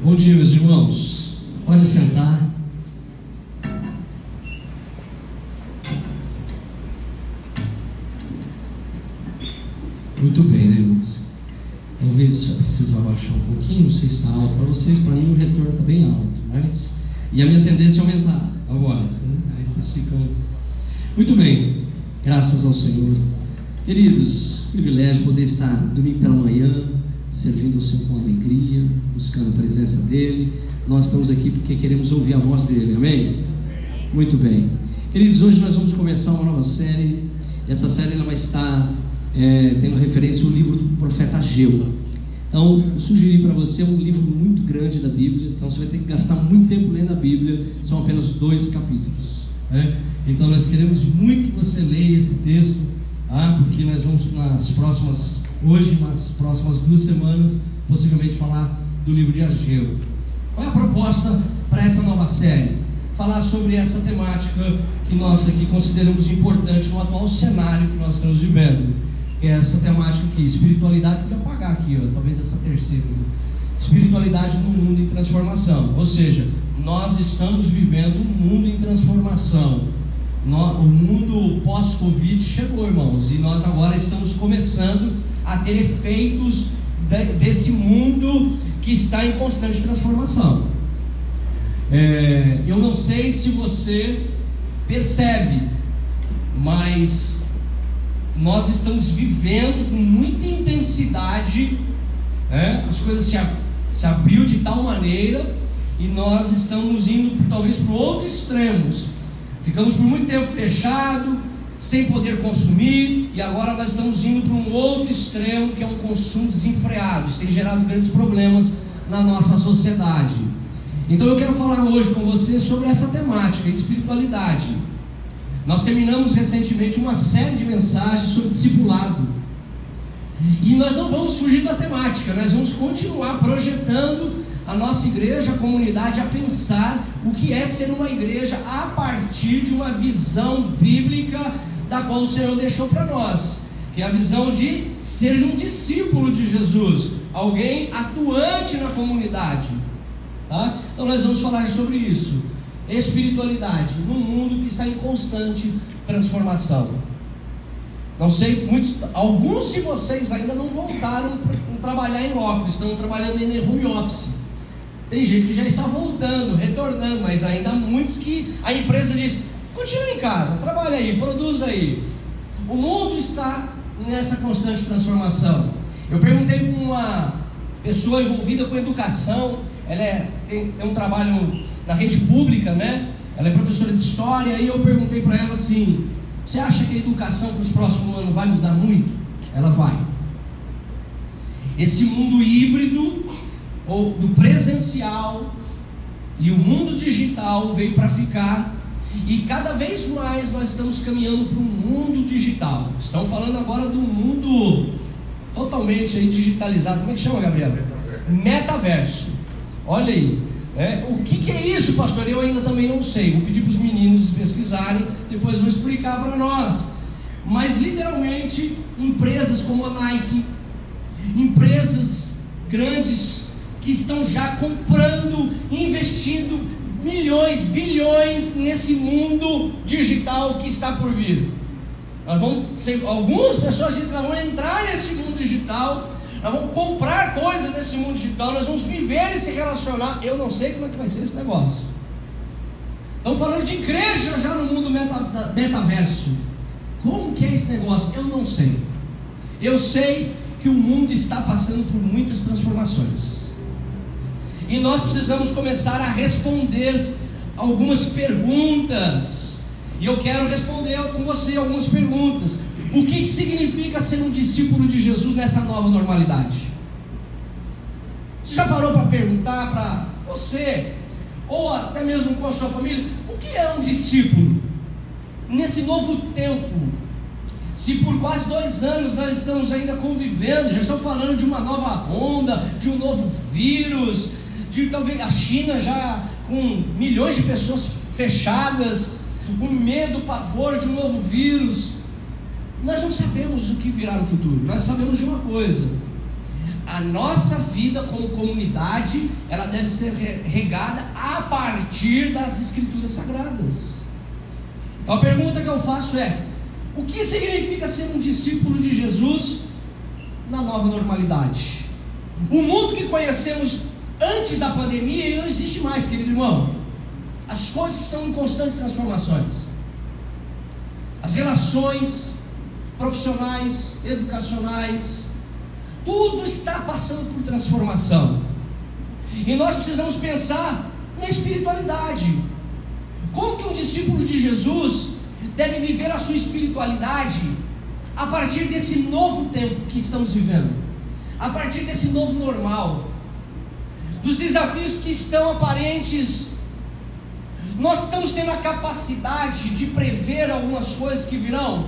Bom dia, meus irmãos. Pode sentar. Muito bem, né, irmãos? Talvez já precise abaixar um pouquinho, não sei se está alto para vocês, para mim o retorno está bem alto, mas. E a minha tendência é aumentar a voz, né? Aí vocês ficam. Muito bem, graças ao Senhor. Queridos, privilégio poder estar domingo pela manhã, servindo ao Senhor com alegria, buscando a presença dEle. Nós estamos aqui porque queremos ouvir a voz dEle, amém? Muito bem. Queridos, hoje nós vamos começar uma nova série. Essa série ela vai estar é, tendo referência ao livro do profeta Ageu. Então, eu sugeri para você um livro muito grande da Bíblia, então você vai ter que gastar muito tempo lendo a Bíblia, são apenas dois capítulos. Né? Então, nós queremos muito que você leia esse texto, ah, porque nós vamos nas próximas, hoje, nas próximas duas semanas, possivelmente falar do livro de Ageu. Qual é a proposta para essa nova série? Falar sobre essa temática que nós aqui consideramos importante no atual cenário que nós estamos vivendo que é essa temática aqui, espiritualidade, podia apagar aqui, ó, talvez essa terceira. Espiritualidade no mundo em transformação. Ou seja, nós estamos vivendo um mundo em transformação. o mundo pós-Covid chegou, irmãos, e nós agora estamos começando a ter efeitos de, desse mundo que está em constante transformação. É, eu não sei se você percebe, mas nós estamos vivendo com muita intensidade, né? as coisas se, se abriu de tal maneira e nós estamos indo talvez para outros extremos. Ficamos por muito tempo fechado, sem poder consumir, e agora nós estamos indo para um outro extremo que é um consumo desenfreado. Isso tem gerado grandes problemas na nossa sociedade. Então eu quero falar hoje com você sobre essa temática, espiritualidade. Nós terminamos recentemente uma série de mensagens sobre discipulado. E nós não vamos fugir da temática, nós vamos continuar projetando a nossa igreja, a comunidade, a pensar o que é ser uma igreja a partir de uma visão bíblica da qual o Senhor deixou para nós, que é a visão de ser um discípulo de Jesus, alguém atuante na comunidade. Tá? Então nós vamos falar sobre isso espiritualidade num mundo que está em constante transformação. Não sei, muitos, alguns de vocês ainda não voltaram para trabalhar em loco, estão trabalhando em home office. Tem gente que já está voltando, retornando, mas ainda muitos que a empresa diz: continue em casa, trabalhe aí, produza aí. O mundo está nessa constante transformação. Eu perguntei para uma pessoa envolvida com educação, ela é, tem, tem um trabalho na rede pública, né? Ela é professora de história, e eu perguntei para ela assim: você acha que a educação para os próximos anos vai mudar muito? Ela vai. Esse mundo híbrido, ou do presencial, e o mundo digital veio para ficar, e cada vez mais nós estamos caminhando para um mundo digital. Estão falando agora do mundo totalmente aí digitalizado. Como é que chama, Gabriel? Metaverso. Olha aí. É, o que, que, é isso, pastor? Eu ainda também não sei. Vou pedir para os meninos pesquisarem, depois vou explicar para nós. Mas literalmente, empresas como a Nike, empresas grandes que estão já comprando, investindo milhões, bilhões nesse mundo digital que está por vir. Nós vamos, algumas pessoas dizem que nós vamos entrar nesse mundo digital nós vamos comprar coisas nesse mundo digital, nós vamos viver e se relacionar. Eu não sei como é que vai ser esse negócio. Estamos falando de igreja já no mundo meta, metaverso. Como que é esse negócio? Eu não sei. Eu sei que o mundo está passando por muitas transformações. E nós precisamos começar a responder algumas perguntas. E eu quero responder com você algumas perguntas. O que significa ser um discípulo de Jesus nessa nova normalidade? Você já parou para perguntar para você, ou até mesmo com a sua família, o que é um discípulo? Nesse novo tempo, se por quase dois anos nós estamos ainda convivendo, já estão falando de uma nova onda, de um novo vírus, de talvez a China já com milhões de pessoas fechadas, o medo, o pavor de um novo vírus. Nós não sabemos o que virá no futuro, nós sabemos de uma coisa: a, nossa vida como comunidade, ela deve ser regada a partir das escrituras sagradas. Então a pergunta que eu faço é: o que significa ser um discípulo de Jesus na nova normalidade? O mundo que conhecemos antes da pandemia não existe mais, querido irmão. As coisas estão em constante transformações. As relações profissionais, educacionais, tudo está passando por transformação. E nós precisamos pensar na espiritualidade. Como que um discípulo de Jesus deve viver a sua espiritualidade a partir desse novo tempo que estamos vivendo? A partir desse novo normal? Dos desafios que estão aparentes nós estamos tendo a capacidade de prever algumas coisas que virão.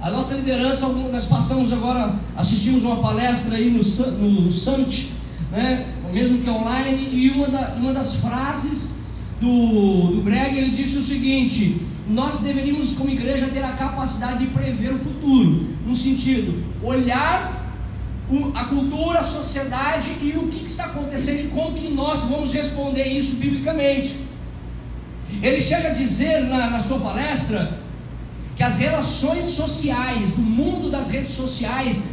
A nossa liderança, nós passamos agora, assistimos uma palestra aí no, no, no né, mesmo que online, e uma, da, uma das frases do, do Greg, ele disse o seguinte: nós deveríamos, como igreja, ter a capacidade de prever o futuro, no sentido, olhar a cultura, a sociedade e o que está acontecendo e como que nós vamos responder isso biblicamente. Ele chega a dizer na, na sua palestra que as relações sociais, do mundo das redes sociais,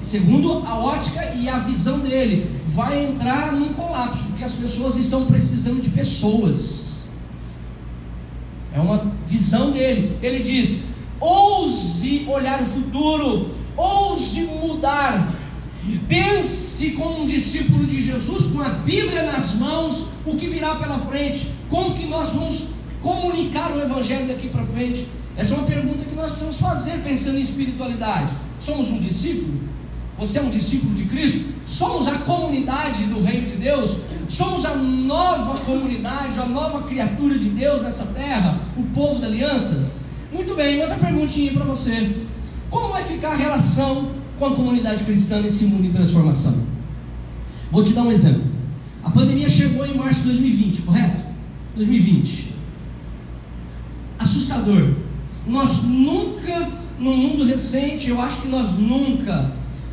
segundo a ótica e a visão dele, vai entrar num colapso, porque as pessoas estão precisando de pessoas. É uma visão dele. Ele diz: ouse olhar o futuro, ouse mudar. Pense como um discípulo de Jesus, com a Bíblia nas mãos, o que virá pela frente. Como que nós vamos comunicar o Evangelho daqui para frente? Essa é uma pergunta que nós precisamos fazer pensando em espiritualidade. Somos um discípulo? Você é um discípulo de Cristo? Somos a comunidade do Reino de Deus? Somos a nova comunidade, a nova criatura de Deus nessa terra? O povo da aliança? Muito bem, outra perguntinha para você. Como vai ficar a relação com a comunidade cristã nesse mundo em transformação? Vou te dar um exemplo. A pandemia chegou em março de 2020, correto? 2020. Assustador. Nós nunca, no mundo recente, eu acho que nós nunca,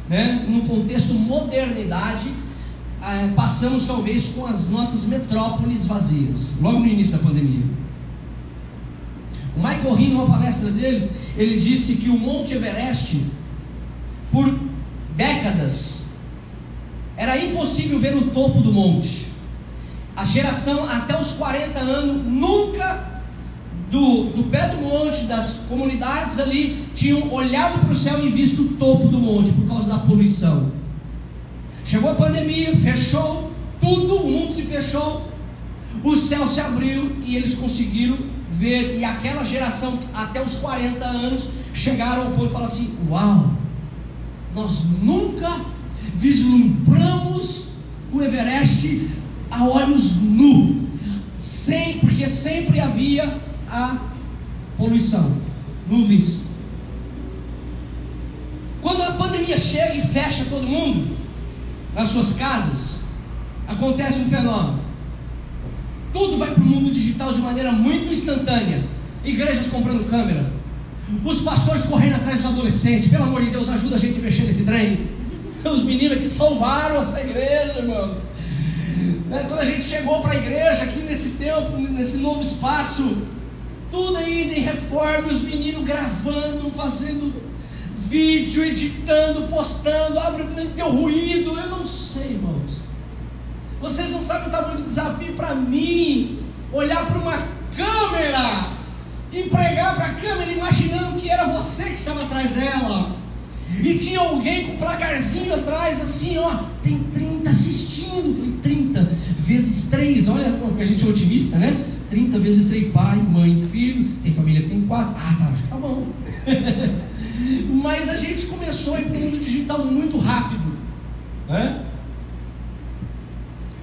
né, no contexto modernidade, eh, passamos talvez com as nossas metrópoles vazias, logo no início da pandemia. O Michael Rin, numa palestra dele, ele disse que o Monte Everest, por décadas, era impossível ver o topo do monte a geração até os 40 anos nunca do, do pé do monte, das comunidades ali, tinham olhado para o céu e visto o topo do monte por causa da poluição. Chegou a pandemia, fechou tudo, o mundo se fechou, o céu se abriu e eles conseguiram ver. E aquela geração, até os 40 anos, chegaram ao ponto de falar assim: Uau, nós nunca vislumbramos o Everest a olhos nu, sem, porque sempre havia a poluição, nuvens. Quando a pandemia chega e fecha todo mundo nas suas casas, acontece um fenômeno. Tudo vai para o mundo digital de maneira muito instantânea. Igrejas comprando câmera, os pastores correndo atrás dos adolescentes. Pelo amor de Deus, ajuda a gente a mexer nesse trem. Os meninos que salvaram essa igreja, irmãos. Né? Quando a gente chegou para a igreja aqui nesse tempo, nesse novo espaço, tudo ainda em reforma, os meninos gravando, fazendo vídeo, editando, postando, abre deu ruído, eu não sei, irmãos. Vocês não sabem o tamanho do desafio para mim, olhar para uma câmera e pregar para a câmera imaginando que era você que estava atrás dela. E tinha alguém com um placarzinho atrás, assim, ó, tem 30 assistindo. Falei, 30 vezes 3, olha como a gente é otimista, né? 30 vezes 3, pai, mãe, filho, tem família que tem 4. Ah, tá, que tá bom. Mas a gente começou a ir para o digital muito rápido. Né?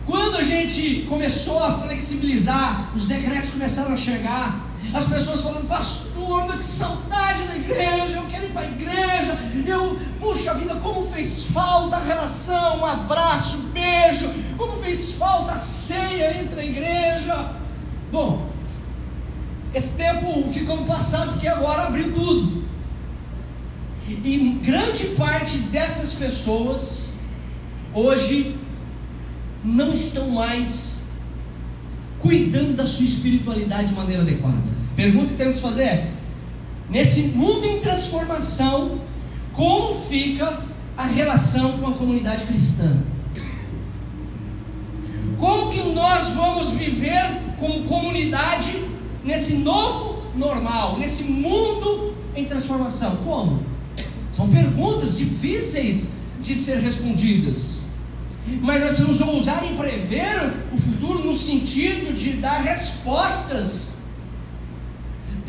Quando a gente começou a flexibilizar, os decretos começaram a chegar, as pessoas falando, pastor, que saudade da igreja, eu quero ir para a igreja, eu, puxa vida, como fez falta a relação, um abraço, um beijo, como fez falta a ceia entre a igreja. Bom, esse tempo ficou no passado porque agora abriu tudo. E grande parte dessas pessoas hoje não estão mais cuidando da sua espiritualidade de maneira adequada. Pergunta que temos que fazer é: nesse mundo em transformação, como fica a relação com a comunidade cristã? Como que nós vamos viver como comunidade nesse novo normal, nesse mundo em transformação? Como? São perguntas difíceis de ser respondidas. Mas nós precisamos ousar em prever o futuro no sentido de dar respostas,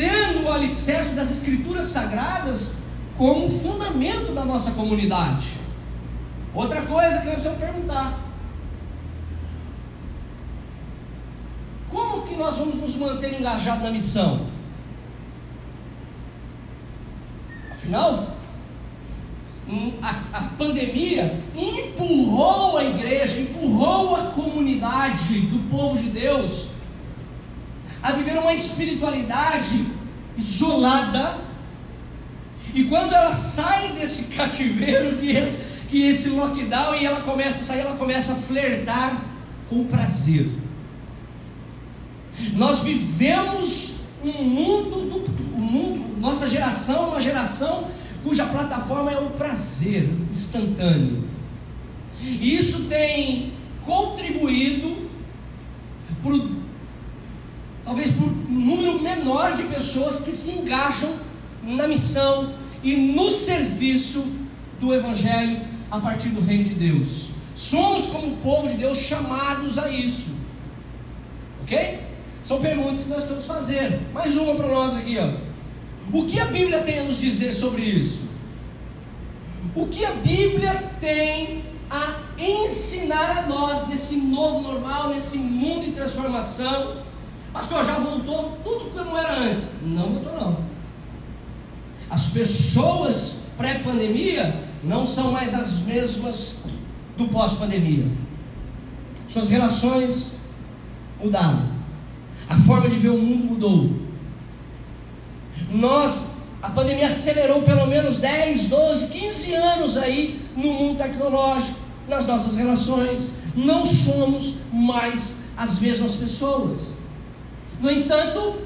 tendo o alicerce das Escrituras Sagradas como fundamento da nossa comunidade. Outra coisa que nós precisamos perguntar: como que nós vamos nos manter engajados na missão? Afinal, a, a pandemia empurrou a igreja, empurrou a comunidade do povo de Deus a viver uma espiritualidade isolada. E quando ela sai desse cativeiro, que esse, que esse lockdown, e ela começa a sair, ela começa a flertar com o prazer. Nós vivemos um mundo, do, um mundo, nossa geração, uma geração cuja plataforma é o prazer instantâneo. E isso tem contribuído por talvez por um número menor de pessoas que se engajam na missão e no serviço do evangelho a partir do reino de Deus. Somos como povo de Deus chamados a isso. OK? São perguntas que nós temos que fazer. Mais uma para nós aqui, ó. O que a Bíblia tem a nos dizer sobre isso? O que a Bíblia tem a ensinar a nós nesse novo normal, nesse mundo em transformação? Pastor, já voltou tudo como era antes? Não voltou, não. As pessoas pré-pandemia não são mais as mesmas do pós-pandemia. Suas relações mudaram. A forma de ver o mundo mudou. Nós, a pandemia acelerou pelo menos 10, 12, 15 anos aí no mundo tecnológico, nas nossas relações. Não somos mais as mesmas pessoas. No entanto,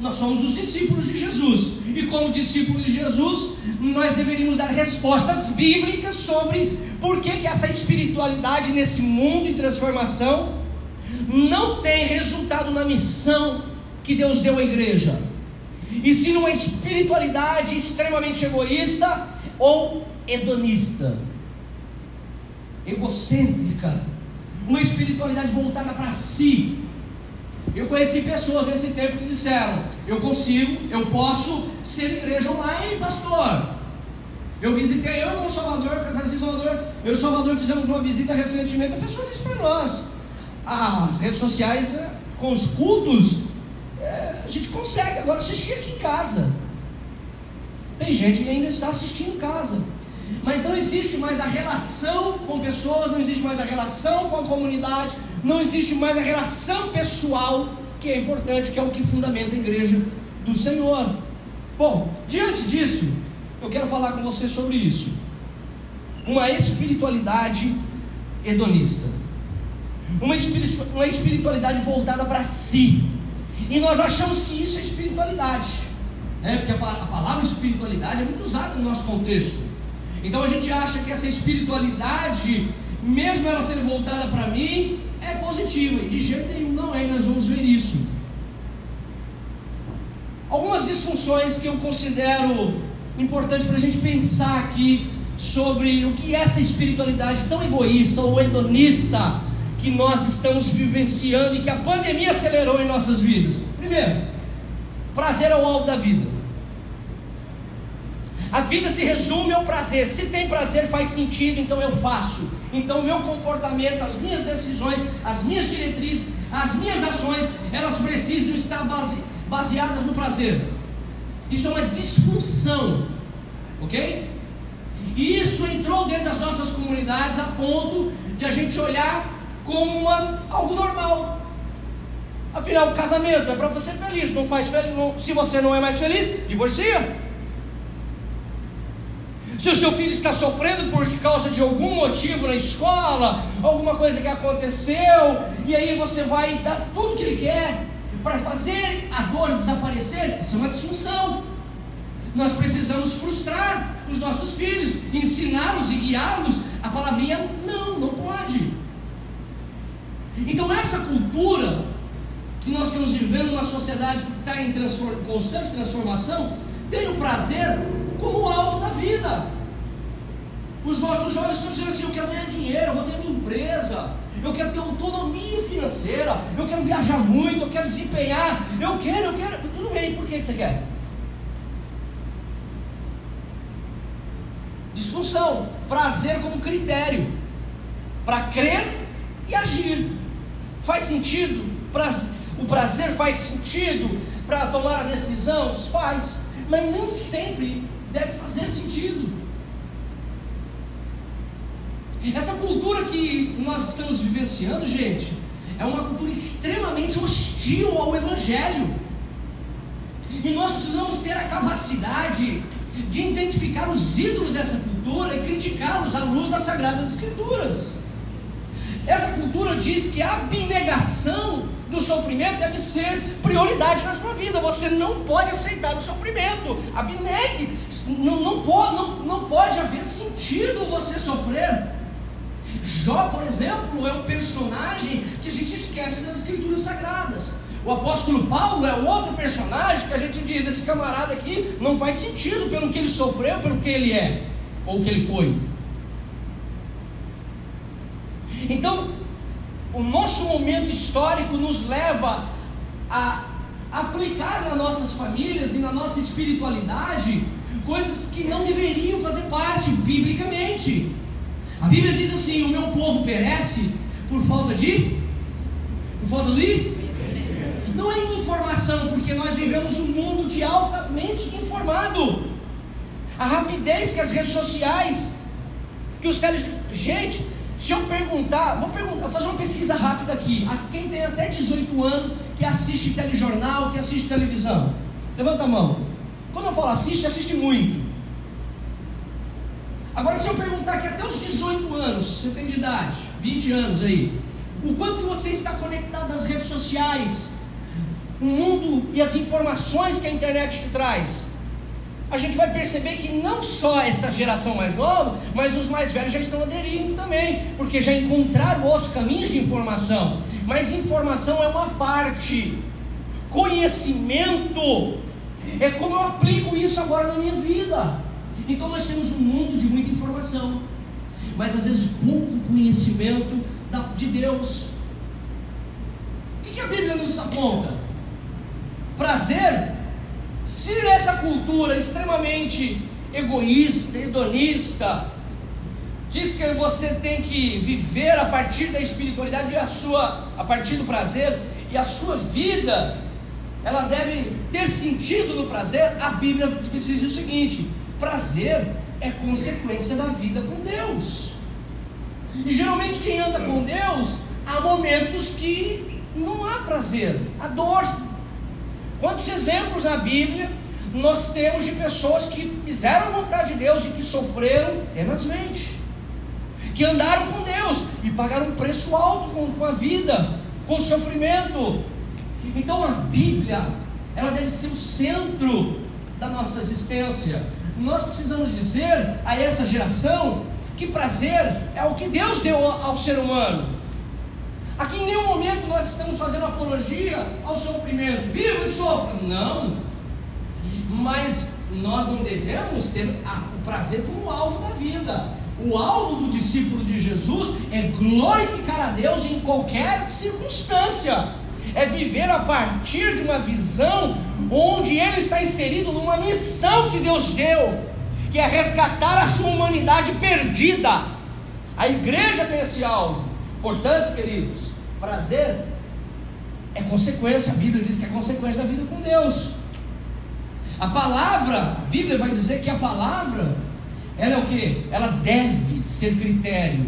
nós somos os discípulos de Jesus. E como discípulos de Jesus, nós deveríamos dar respostas bíblicas sobre por que, que essa espiritualidade nesse mundo em transformação não tem resultado na missão que Deus deu à igreja e sim numa espiritualidade extremamente egoísta ou hedonista, egocêntrica, uma espiritualidade voltada para si. Eu conheci pessoas nesse tempo que disseram: Eu consigo, eu posso ser igreja online, pastor. Eu visitei, eu no Salvador, Francisco Salvador, eu e Salvador fizemos uma visita recentemente. A pessoa disse para nós: as redes sociais, eh, com os cultos, a gente consegue agora assistir aqui em casa. Tem gente que ainda está assistindo em casa. Mas não existe mais a relação com pessoas, não existe mais a relação com a comunidade, não existe mais a relação pessoal, que é importante, que é o que fundamenta a igreja do Senhor. Bom, diante disso, eu quero falar com você sobre isso. Uma espiritualidade hedonista. Uma, espiritualidade voltada para si. E nós achamos que isso é espiritualidade, né? porque a, a palavra espiritualidade é muito usada no nosso contexto. Então a gente acha que essa espiritualidade, mesmo ela sendo voltada para mim, é positiva, e de jeito nenhum não é, e nós vamos ver isso. Algumas disfunções que eu considero importante para a gente pensar aqui sobre o que é essa espiritualidade tão egoísta ou hedonista que nós estamos vivenciando e que a pandemia acelerou em nossas vidas? Primeiro, prazer é o alvo da vida. A vida se resume ao prazer. Se tem prazer, faz sentido, então eu faço. Então, o meu comportamento, as minhas decisões, as minhas diretrizes, as minhas ações, elas precisam estar base, baseadas no prazer. Isso é uma disfunção, ok? E isso entrou dentro das nossas comunidades a ponto de a gente olhar como uma, algo normal. Afinal, o casamento é para você feliz. Não faz feliz, não, se você não é mais feliz, divorcia. Se o seu filho está sofrendo por causa de algum motivo na escola, alguma coisa que aconteceu, e aí você vai dar tudo que ele quer para fazer a dor desaparecer, isso é uma disfunção. Nós precisamos frustrar os nossos filhos, ensiná-los e guiá-los. A palavrinha não, não pode. Então, essa cultura que nós estamos vivendo numa sociedade que está em transform, constante transformação, tem o prazer como alvo da vida. Os nossos jovens estão dizendo assim: eu quero ganhar dinheiro, eu vou ter minha empresa, eu quero ter autonomia financeira, eu quero viajar muito, eu quero desempenhar, eu quero, eu quero. Tudo bem, por que você quer? Disfunção, prazer como critério para crer e agir. Faz sentido? O prazer faz sentido para tomar a decisão? Faz, mas nem sempre deve fazer sentido. Essa cultura que nós estamos vivenciando, gente, é uma cultura extremamente hostil ao Evangelho. E nós precisamos ter a capacidade de identificar os ídolos dessa cultura e criticá-los à luz das Sagradas Escrituras. Essa cultura diz que a abnegação do sofrimento deve ser prioridade na sua vida. Você não pode aceitar o sofrimento. Abnegue. Não, não, pode, não, não pode haver sentido você sofrer. Jó, por exemplo, é um personagem que a gente esquece das escrituras sagradas. O apóstolo Paulo é outro personagem que a gente diz: esse camarada aqui não faz sentido pelo que ele sofreu, pelo que ele é, ou que ele foi. Então, o nosso momento histórico nos leva a aplicar nas nossas famílias e na nossa espiritualidade coisas que não deveriam fazer parte biblicamente. A Bíblia diz assim: o meu povo perece por falta de. Por falta de. Não é informação, porque nós vivemos um mundo de altamente informado. A rapidez que as redes sociais, que os teles. Gente, se eu perguntar, vou perguntar, vou fazer uma pesquisa rápida aqui. A quem tem até 18 anos que assiste telejornal, que assiste televisão. Levanta a mão. Quando eu falo assiste, assiste muito. Agora, se eu perguntar que até os 18 anos, você tem de idade, 20 anos aí, o quanto que você está conectado às redes sociais, o mundo e as informações que a internet te traz, a gente vai perceber que não só essa geração mais nova, mas os mais velhos já estão aderindo também, porque já encontraram outros caminhos de informação. Mas informação é uma parte, conhecimento é como eu aplico isso agora na minha vida. Então nós temos um mundo de muita informação, mas às vezes pouco conhecimento de Deus. O que a Bíblia nos aponta? Prazer? Se essa cultura extremamente egoísta, hedonista, diz que você tem que viver a partir da espiritualidade, a sua, a partir do prazer, e a sua vida, ela deve ter sentido no prazer. A Bíblia diz o seguinte: Prazer é consequência da vida com Deus. E geralmente quem anda com Deus, há momentos que não há prazer, há dor. Quantos exemplos na Bíblia nós temos de pessoas que fizeram a vontade de Deus e que sofreram tenazmente, que andaram com Deus e pagaram um preço alto com, com a vida, com o sofrimento. Então a Bíblia, ela deve ser o centro da nossa existência nós precisamos dizer a essa geração que prazer é o que Deus deu ao ser humano. Aqui em nenhum momento nós estamos fazendo apologia ao sofrimento. Viva e sofra. Não. Mas nós não devemos ter o prazer como alvo da vida. O alvo do discípulo de Jesus é glorificar a Deus em qualquer circunstância é viver a partir de uma visão onde ele está inserido numa missão que Deus deu, que é resgatar a sua humanidade perdida. A igreja tem esse alvo. Portanto, queridos, prazer é consequência, a Bíblia diz que é consequência da vida com Deus. A palavra, a Bíblia vai dizer que a palavra, ela é o que? Ela deve ser critério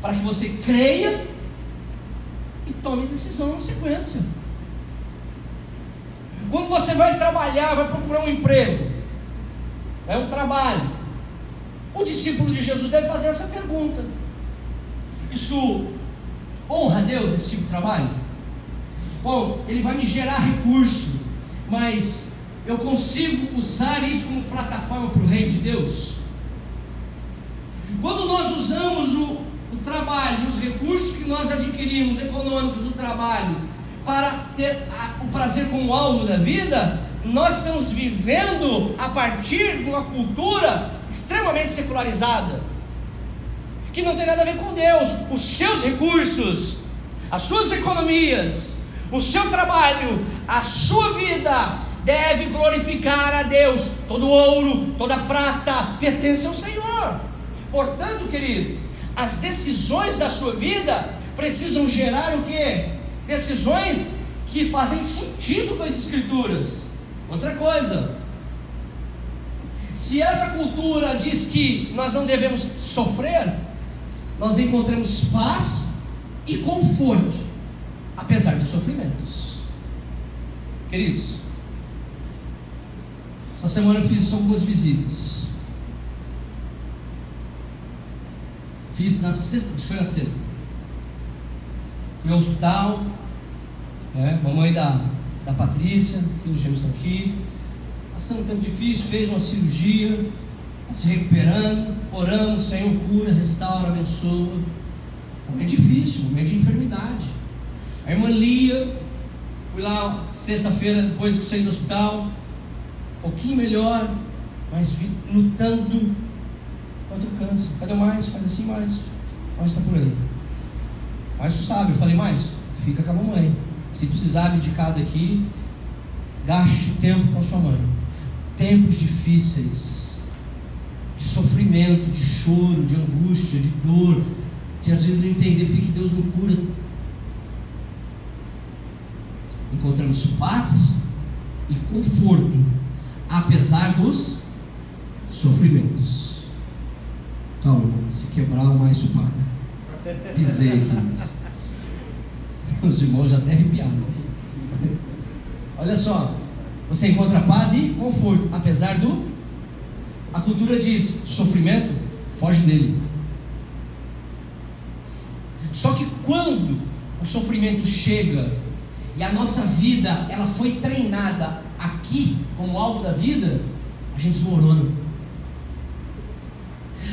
para que você creia e tome decisão na sequência. Quando você vai trabalhar, vai procurar um emprego, é um trabalho. o discípulo de Jesus deve fazer essa pergunta. Isso honra a Deus, esse tipo de trabalho? Bom, ele vai me gerar recurso, mas eu consigo usar isso como plataforma para o reino de Deus? Quando nós usamos o, o trabalho, os recursos que nós adquirimos econômicos do trabalho, para ter a, o prazer como alvo da vida, nós estamos vivendo a partir de uma cultura extremamente secularizada, que não tem nada a ver com Deus. Os seus recursos, as suas economias, o seu trabalho, a sua vida deve glorificar a Deus. Todo ouro, toda prata pertence ao Senhor. Portanto, querido, as decisões da sua vida precisam gerar o que? Decisões que fazem sentido com as Escrituras. Outra coisa, se essa cultura diz que nós não devemos sofrer, nós encontramos paz e conforto, apesar dos sofrimentos. Queridos, essa semana eu fiz algumas visitas. Fiz na sexta, foi na sexta. Fui ao hospital, né, mamãe da, da Patrícia, que os gêmeos estão aqui, passando um tempo difícil, fez uma cirurgia, está se recuperando, oramos, Senhor cura, restaura, abençoa. É difícil, momento de enfermidade. A irmã Lia, fui lá sexta-feira, depois que saí do hospital, um pouquinho melhor, mas lutando contra o câncer. Cadê mais? Faz assim mais. Mais está por aí. Mas tu sabe, eu falei mais? Fica com a mamãe. Se precisar abdicar daqui, gaste tempo com a sua mãe. Tempos difíceis, de sofrimento, de choro, de angústia, de dor, de às vezes não entender porque que Deus não cura. Encontramos paz e conforto, apesar dos sofrimentos. Se quebrar o mais paga. Pisei aqui. Os irmãos já até arrepiaram. Olha só, você encontra paz e conforto, apesar do. A cultura diz: sofrimento, foge dele. Só que quando o sofrimento chega e a nossa vida ela foi treinada aqui como alvo da vida, a gente desmorona.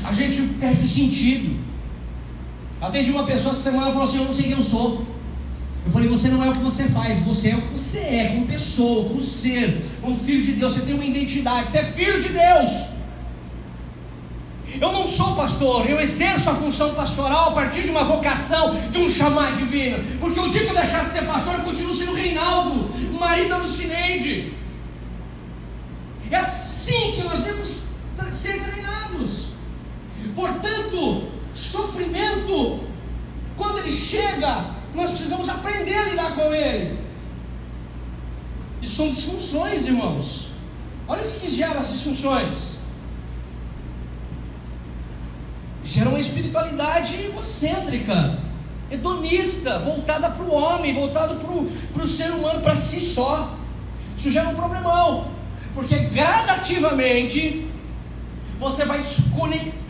A gente perde o sentido. Atendi uma pessoa essa semana e falou assim: Eu não sei quem eu sou. Eu falei, você não é o que você faz, você é o que você é, como pessoa, como ser, como filho de Deus, você tem uma identidade, você é filho de Deus. Eu não sou pastor, eu exerço a função pastoral a partir de uma vocação, de um chamado divino. Porque o dia que eu deixar de ser pastor, eu continuo sendo Reinaldo, marido da Lucineide. É assim que nós temos que ser treinados. Portanto, sofrimento, quando ele chega, nós precisamos aprender a lidar com ele. E são disfunções, irmãos. Olha o que, gera as disfunções. Gera uma espiritualidade egocêntrica, hedonista, voltada para o homem, voltada para o ser humano, para si só. Isso gera um problemão, porque gradativamente você vai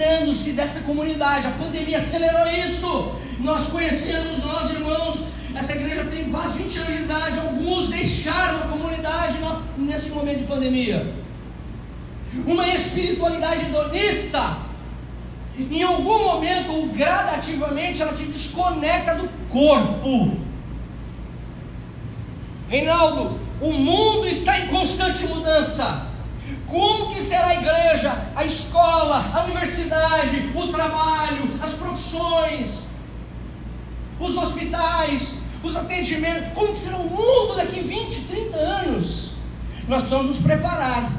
desconectando-se dessa comunidade. A pandemia acelerou isso. Nós conhecemos, nós irmãos, essa igreja tem quase 20 anos de idade. Alguns deixaram a comunidade nesse momento de pandemia. Uma espiritualidade hedonista, em algum momento, gradativamente, ela te desconecta do corpo. Reinaldo, o mundo está em constante mudança. Como que será a igreja, a escola, a universidade, o trabalho, as profissões? os hospitais, os atendimentos, como será o mundo daqui 20, 30 anos? Nós precisamos nos preparar,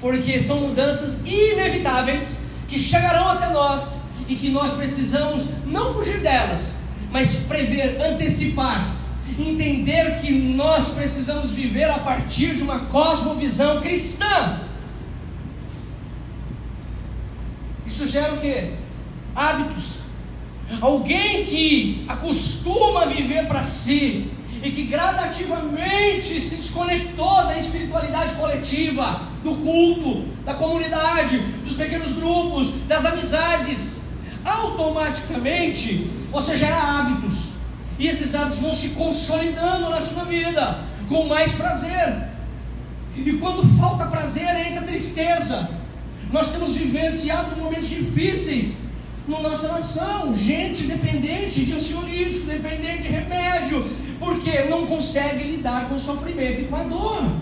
porque são mudanças inevitáveis que chegarão até nós e que nós precisamos não fugir delas, mas prever, antecipar, entender que nós precisamos viver a partir de uma cosmovisão cristã. Isso gera o que? Hábitos Alguém que acostuma viver para si e que gradativamente se desconectou da espiritualidade coletiva, do culto, da comunidade, dos pequenos grupos, das amizades, automaticamente você gera hábitos. E esses hábitos vão se consolidando na sua vida com mais prazer. E quando falta prazer, entra tristeza. Nós temos vivenciado momentos difíceis na nossa nação. Gente dependente de ansiolítico, dependente de remédio, porque não consegue lidar com o sofrimento e com a dor.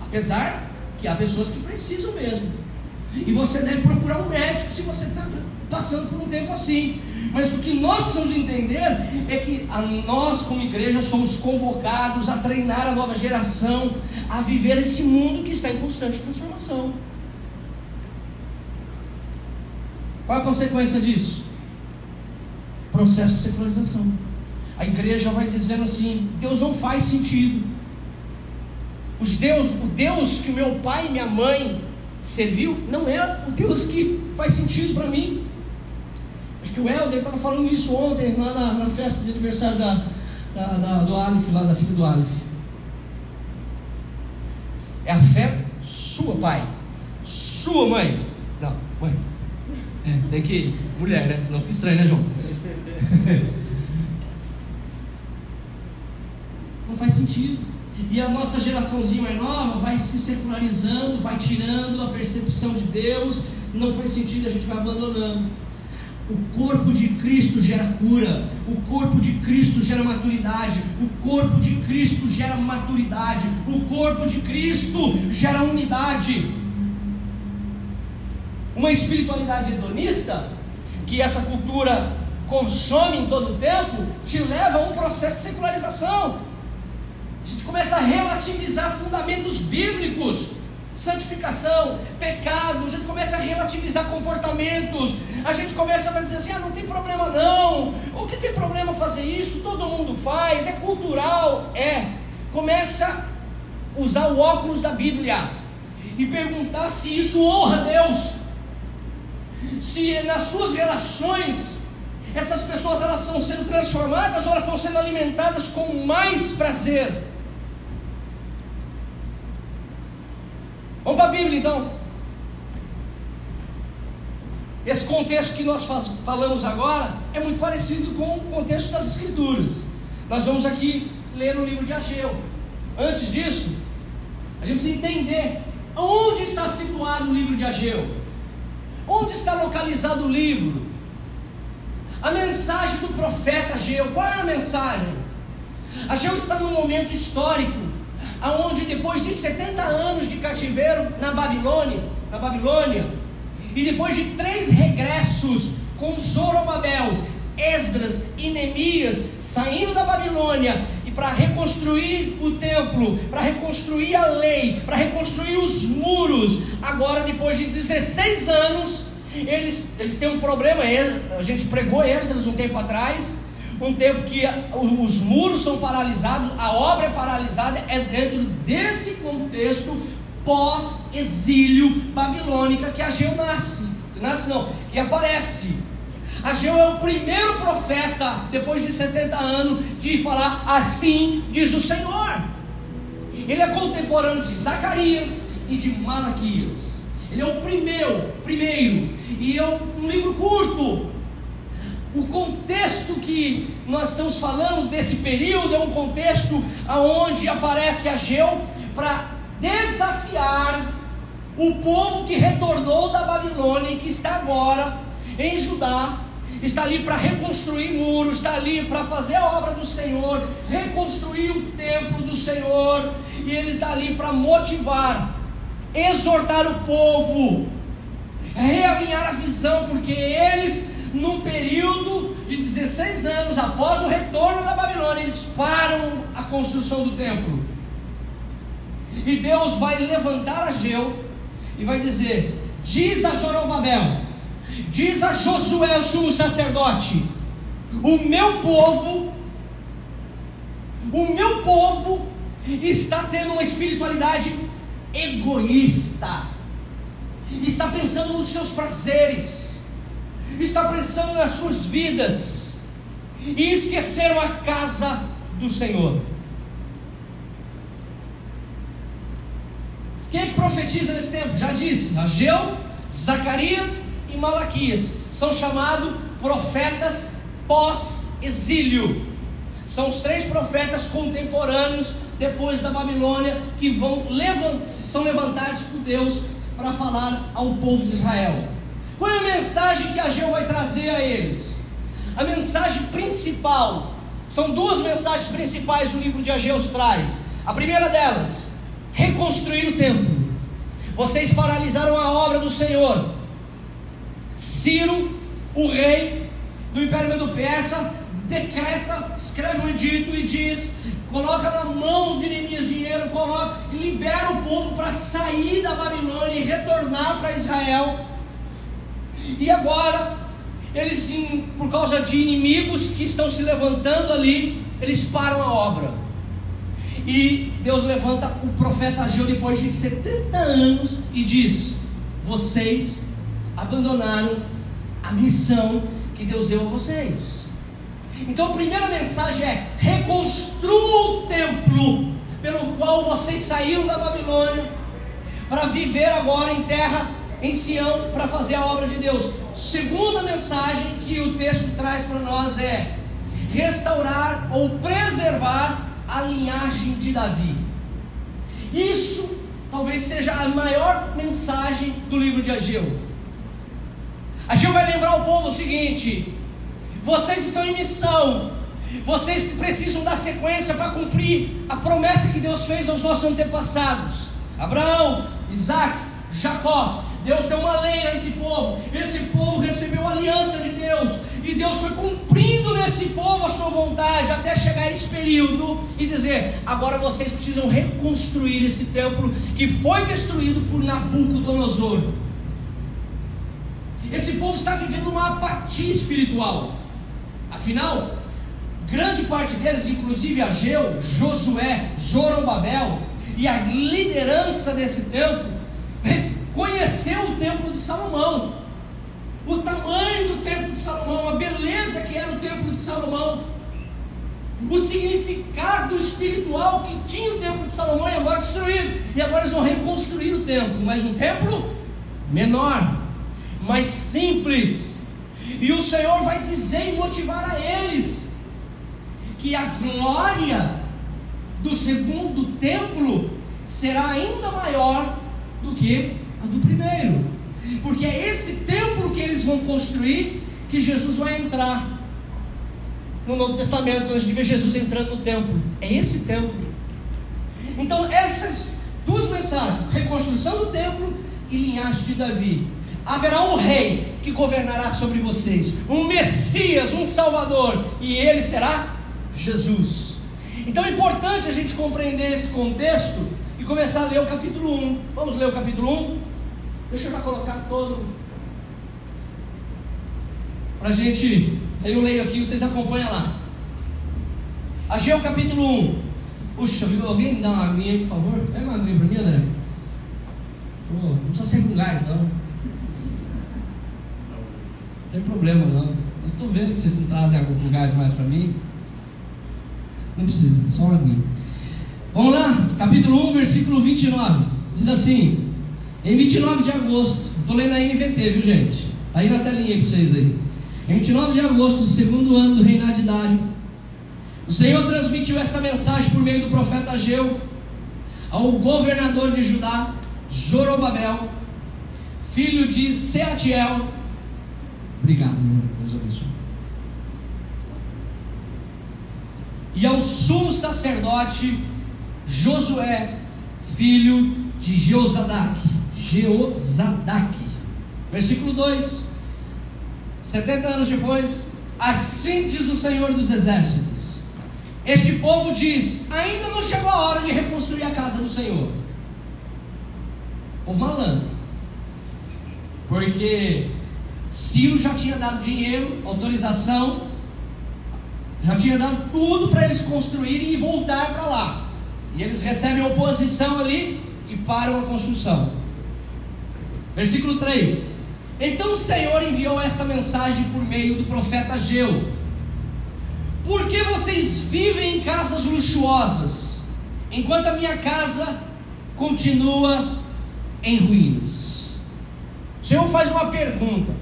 Apesar que há pessoas que precisam mesmo. E você deve procurar um médico se você está passando por um tempo assim. Mas o que nós precisamos entender é que nós, como igreja, somos convocados a treinar a nova geração a viver esse mundo que está em constante transformação. Qual a consequência disso? Processo de secularização. A igreja vai dizendo assim: Deus não faz sentido. Os Deus, o Deus que meu pai e minha mãe serviu não é o Deus que faz sentido para mim. Que o Helder estava falando isso ontem lá na, na, festa de aniversário da, da, da, do Aleph, lá da filha do Aleph. É a fé sua, pai. Sua mãe. Não, mãe. É, tem que. Mulher, né? Senão fica estranho, né, João? Não faz sentido. E a nossa geraçãozinha mais nova vai se secularizando, vai tirando a percepção de Deus. Não faz sentido, a gente vai abandonando. O corpo de Cristo gera cura, o corpo de Cristo gera maturidade, o corpo de Cristo gera maturidade, o corpo de Cristo gera unidade. Uma espiritualidade hedonista, que essa cultura consome em todo o tempo, te leva a um processo de secularização. A gente começa a relativizar fundamentos bíblicos santificação, pecado, a gente começa a relativizar comportamentos, a gente começa a dizer assim: ah, não tem problema não, o que tem problema fazer isso? Todo mundo faz, é cultural, é. Começa a usar o óculos da Bíblia e perguntar se isso honra a Deus, se nas suas relações essas pessoas elas estão sendo transformadas ou elas estão sendo alimentadas com mais prazer. Vamos para a Bíblia então. Esse contexto que nós falamos agora é muito parecido com o contexto das Escrituras. Nós vamos aqui ler o livro de Ageu. Antes disso, a gente precisa entender onde está situado o livro de Ageu. Onde está localizado o livro? A mensagem do profeta Ageu, qual é a mensagem? Ageu está num momento histórico aonde depois de 70 anos de cativeiro na Babilônia, na Babilônia, e depois de três regressos com Zorobabel, Esdras e Neemias saindo da Babilônia e para reconstruir o templo, para reconstruir a lei, para reconstruir os muros, agora depois de 16 anos, eles, eles têm um problema, a gente pregou Esdras um tempo atrás, um tempo que os muros são paralisados, a obra é paralisada, é dentro desse contexto pós-exílio babilônica que Ageu nasce. Nasce não, que aparece. Ageu é o primeiro profeta, depois de 70 anos, de falar assim diz o Senhor. Ele é contemporâneo de Zacarias e de Malaquias. Ele é o primeiro, primeiro. E é um livro curto, o contexto que nós estamos falando desse período é um contexto aonde aparece Ageu para desafiar o povo que retornou da Babilônia e que está agora em Judá, está ali para reconstruir muros, está ali para fazer a obra do Senhor, reconstruir o templo do Senhor, e ele está ali para motivar, exortar o povo, realinhar a visão, porque eles num período de 16 anos após o retorno da Babilônia, eles param a construção do templo. E Deus vai levantar Ageu e vai dizer: Diz a Zorobabel, diz a Josué, o sumo sacerdote, o meu povo, o meu povo está tendo uma espiritualidade egoísta, está pensando nos seus prazeres está pensando nas suas vidas e esqueceram a casa do Senhor. Quem é que profetiza nesse tempo? Já disse, Ageu, Zacarias e Malaquias. São chamados profetas pós-exílio. São os três profetas contemporâneos depois da Babilônia que vão levant são levantados por Deus para falar ao povo de Israel. Qual é a mensagem que Ageu vai trazer a eles? A mensagem principal, são duas mensagens principais o livro de Ageu traz. A primeira delas, reconstruir o templo. Vocês paralisaram a obra do Senhor. Ciro, o rei do Império Medo-Persa, decreta, escreve um edito e diz: coloca na mão de Neemias dinheiro, coloca e libera o povo para sair da Babilônia e retornar para Israel. E agora, eles, por causa de inimigos que estão se levantando ali, eles param a obra. E Deus levanta o profeta Ageu depois de 70 anos e diz: Vocês abandonaram a missão que Deus deu a vocês. Então a primeira mensagem é: reconstrua o templo pelo qual vocês saíram da Babilônia para viver agora em terra em Sião para fazer a obra de Deus. Segunda mensagem que o texto traz para nós é restaurar ou preservar a linhagem de Davi. Isso talvez seja a maior mensagem do livro de Ageu. Ageu vai lembrar o povo o seguinte: vocês estão em missão, vocês precisam dar sequência para cumprir a promessa que Deus fez aos nossos antepassados: Abraão, Isaac, Jacó. Deus deu uma lei a esse povo. Esse povo recebeu a aliança de Deus. E Deus foi cumprindo nesse povo a sua vontade até chegar esse período e dizer: agora vocês precisam reconstruir esse templo que foi destruído por Nabucodonosor. Esse povo está vivendo uma apatia espiritual. Afinal, grande parte deles, inclusive Ageu, Josué, Zorobabel e a liderança desse templo, conheceu o templo de Salomão, o tamanho do templo de Salomão, a beleza que era o templo de Salomão, o significado espiritual que tinha o templo de Salomão e agora destruído, e agora eles vão reconstruir o templo, mas um templo menor, mais simples, e o Senhor vai dizer e motivar a eles que a glória do segundo templo será ainda maior do que a do primeiro. Porque é esse templo que eles vão construir que Jesus vai entrar. No Novo Testamento, a gente vê Jesus entrando no templo, é esse templo. Então, essas duas mensagens, reconstrução do templo e linhagem de Davi. Haverá um rei que governará sobre vocês, um Messias, um Salvador, e ele será Jesus. Então é importante a gente compreender esse contexto e começar a ler o capítulo 1. Vamos ler o capítulo 1? Deixa eu já colocar todo. Para a gente. Eu leio aqui, vocês acompanham lá. Ageu capítulo 1. Puxa, alguém me dá uma aguinha aí, por favor? Pega uma aguinha para mim, André. Pô, não precisa ser com gás, não. Não tem problema, não. Eu estou vendo que vocês não trazem água com gás mais para mim. Não precisa, só uma aguinha. Vamos lá, capítulo 1, versículo 29. Diz assim: em 29 de agosto, estou lendo a NVT, viu gente? Aí na telinha para vocês aí. Em 29 de agosto do segundo ano do reinado de Dário, o Senhor transmitiu esta mensagem por meio do profeta Ageu ao governador de Judá, Zorobabel, filho de Seatiel. Obrigado, Deus abençoe. E ao sumo sacerdote Josué, filho de Jeozadak. Jeozadak. Versículo 2: 70 anos depois, assim diz o Senhor dos Exércitos: Este povo diz: Ainda não chegou a hora de reconstruir a casa do Senhor. Povo malandro, porque Ciro já tinha dado dinheiro, autorização, já tinha dado tudo para eles construírem e voltar para lá. E eles recebem oposição ali e param a construção. Versículo 3: Então o Senhor enviou esta mensagem por meio do profeta Geu: Por que vocês vivem em casas luxuosas, enquanto a minha casa continua em ruínas? O Senhor faz uma pergunta.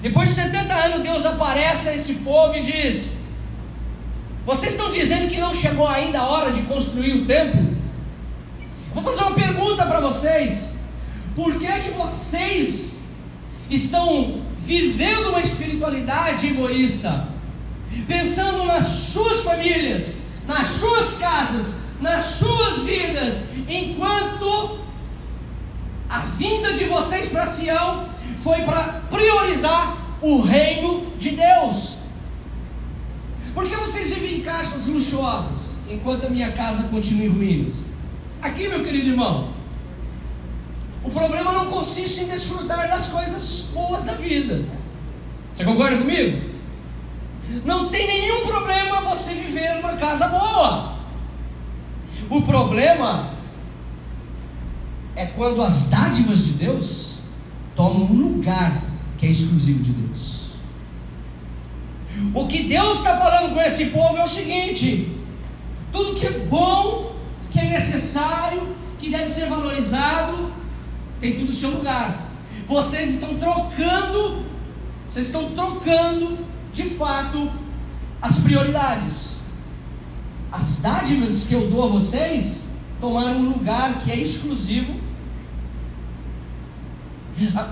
Depois de 70 anos, Deus aparece a esse povo e diz: Vocês estão dizendo que não chegou ainda a hora de construir o templo? Vou fazer uma pergunta para vocês. Por que é que vocês estão vivendo uma espiritualidade egoísta? Pensando nas suas famílias, nas suas casas, nas suas vidas, enquanto a vinda de vocês para Sião foi para priorizar o reino de Deus. Por que vocês vivem em caixas luxuosas, enquanto a minha casa continua em ruínas? Aqui, meu querido irmão, o problema não consiste em desfrutar das coisas boas da vida. Você concorda comigo? Não tem nenhum problema você viver numa casa boa. O problema é quando as dádivas de Deus tomam um lugar que é exclusivo de Deus. O que Deus está falando com esse povo é o seguinte: tudo que é bom que é necessário, que deve ser valorizado, tem tudo o seu lugar. Vocês estão trocando, vocês estão trocando, de fato, as prioridades. As dádivas que eu dou a vocês tomaram um lugar que é exclusivo.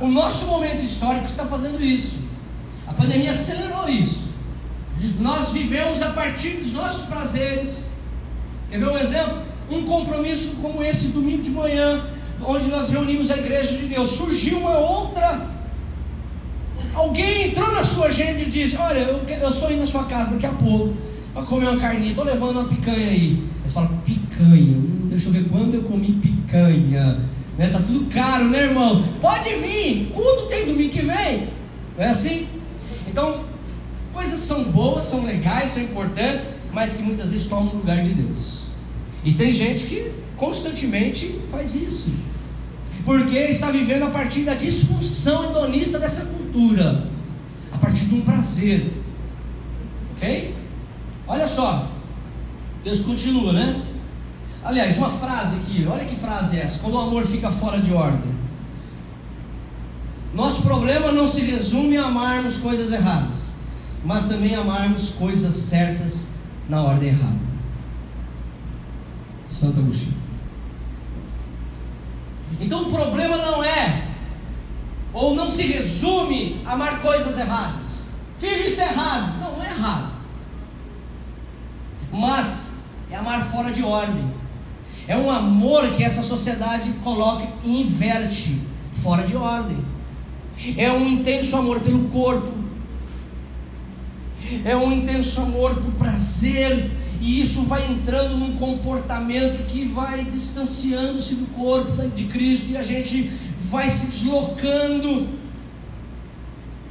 O nosso momento histórico está fazendo isso. A pandemia acelerou isso. Nós vivemos a partir dos nossos prazeres. Quer ver um exemplo? um compromisso como esse domingo de manhã, onde nós reunimos a igreja de Deus, surgiu uma outra. Alguém entrou na sua agenda e disse: Olha, eu, eu estou indo na sua casa daqui a pouco para comer uma carninha, estou levando uma picanha aí. Aí você fala: Picanha, hum, deixa eu ver quando eu comi picanha. Né? Tá tudo caro, né, irmão? Pode vir, culto tem domingo que vem. Não é assim? Então, coisas são boas, são legais, são importantes, mas que muitas vezes tomam o lugar de Deus. E tem gente que constantemente faz isso. Porque está vivendo a partir da disfunção hedonista dessa cultura. A partir de um prazer. Ok? Olha só. Deus continua, né? Aliás, uma frase aqui. Olha que frase é essa. Quando o amor fica fora de ordem. Nosso problema não se resume a amarmos coisas erradas, mas também amarmos coisas certas na ordem errada. Santo Agostinho. Então o problema não é, ou não se resume a amar coisas erradas. Filho, isso é errado. Não, não é errado. Mas é amar fora de ordem. É um amor que essa sociedade coloca e inverte fora de ordem. É um intenso amor pelo corpo. É um intenso amor por prazer e isso vai entrando num comportamento que vai distanciando-se do corpo de Cristo e a gente vai se deslocando.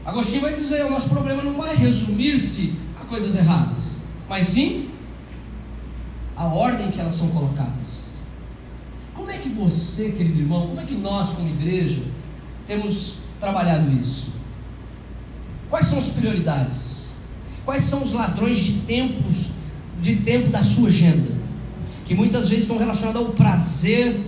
Agostinho vai dizer: o nosso problema não vai resumir-se a coisas erradas, mas sim a ordem que elas são colocadas. Como é que você, querido irmão, como é que nós, como igreja, temos trabalhado isso? Quais são as prioridades? Quais são os ladrões de tempos de tempo da sua agenda, que muitas vezes estão relacionados ao prazer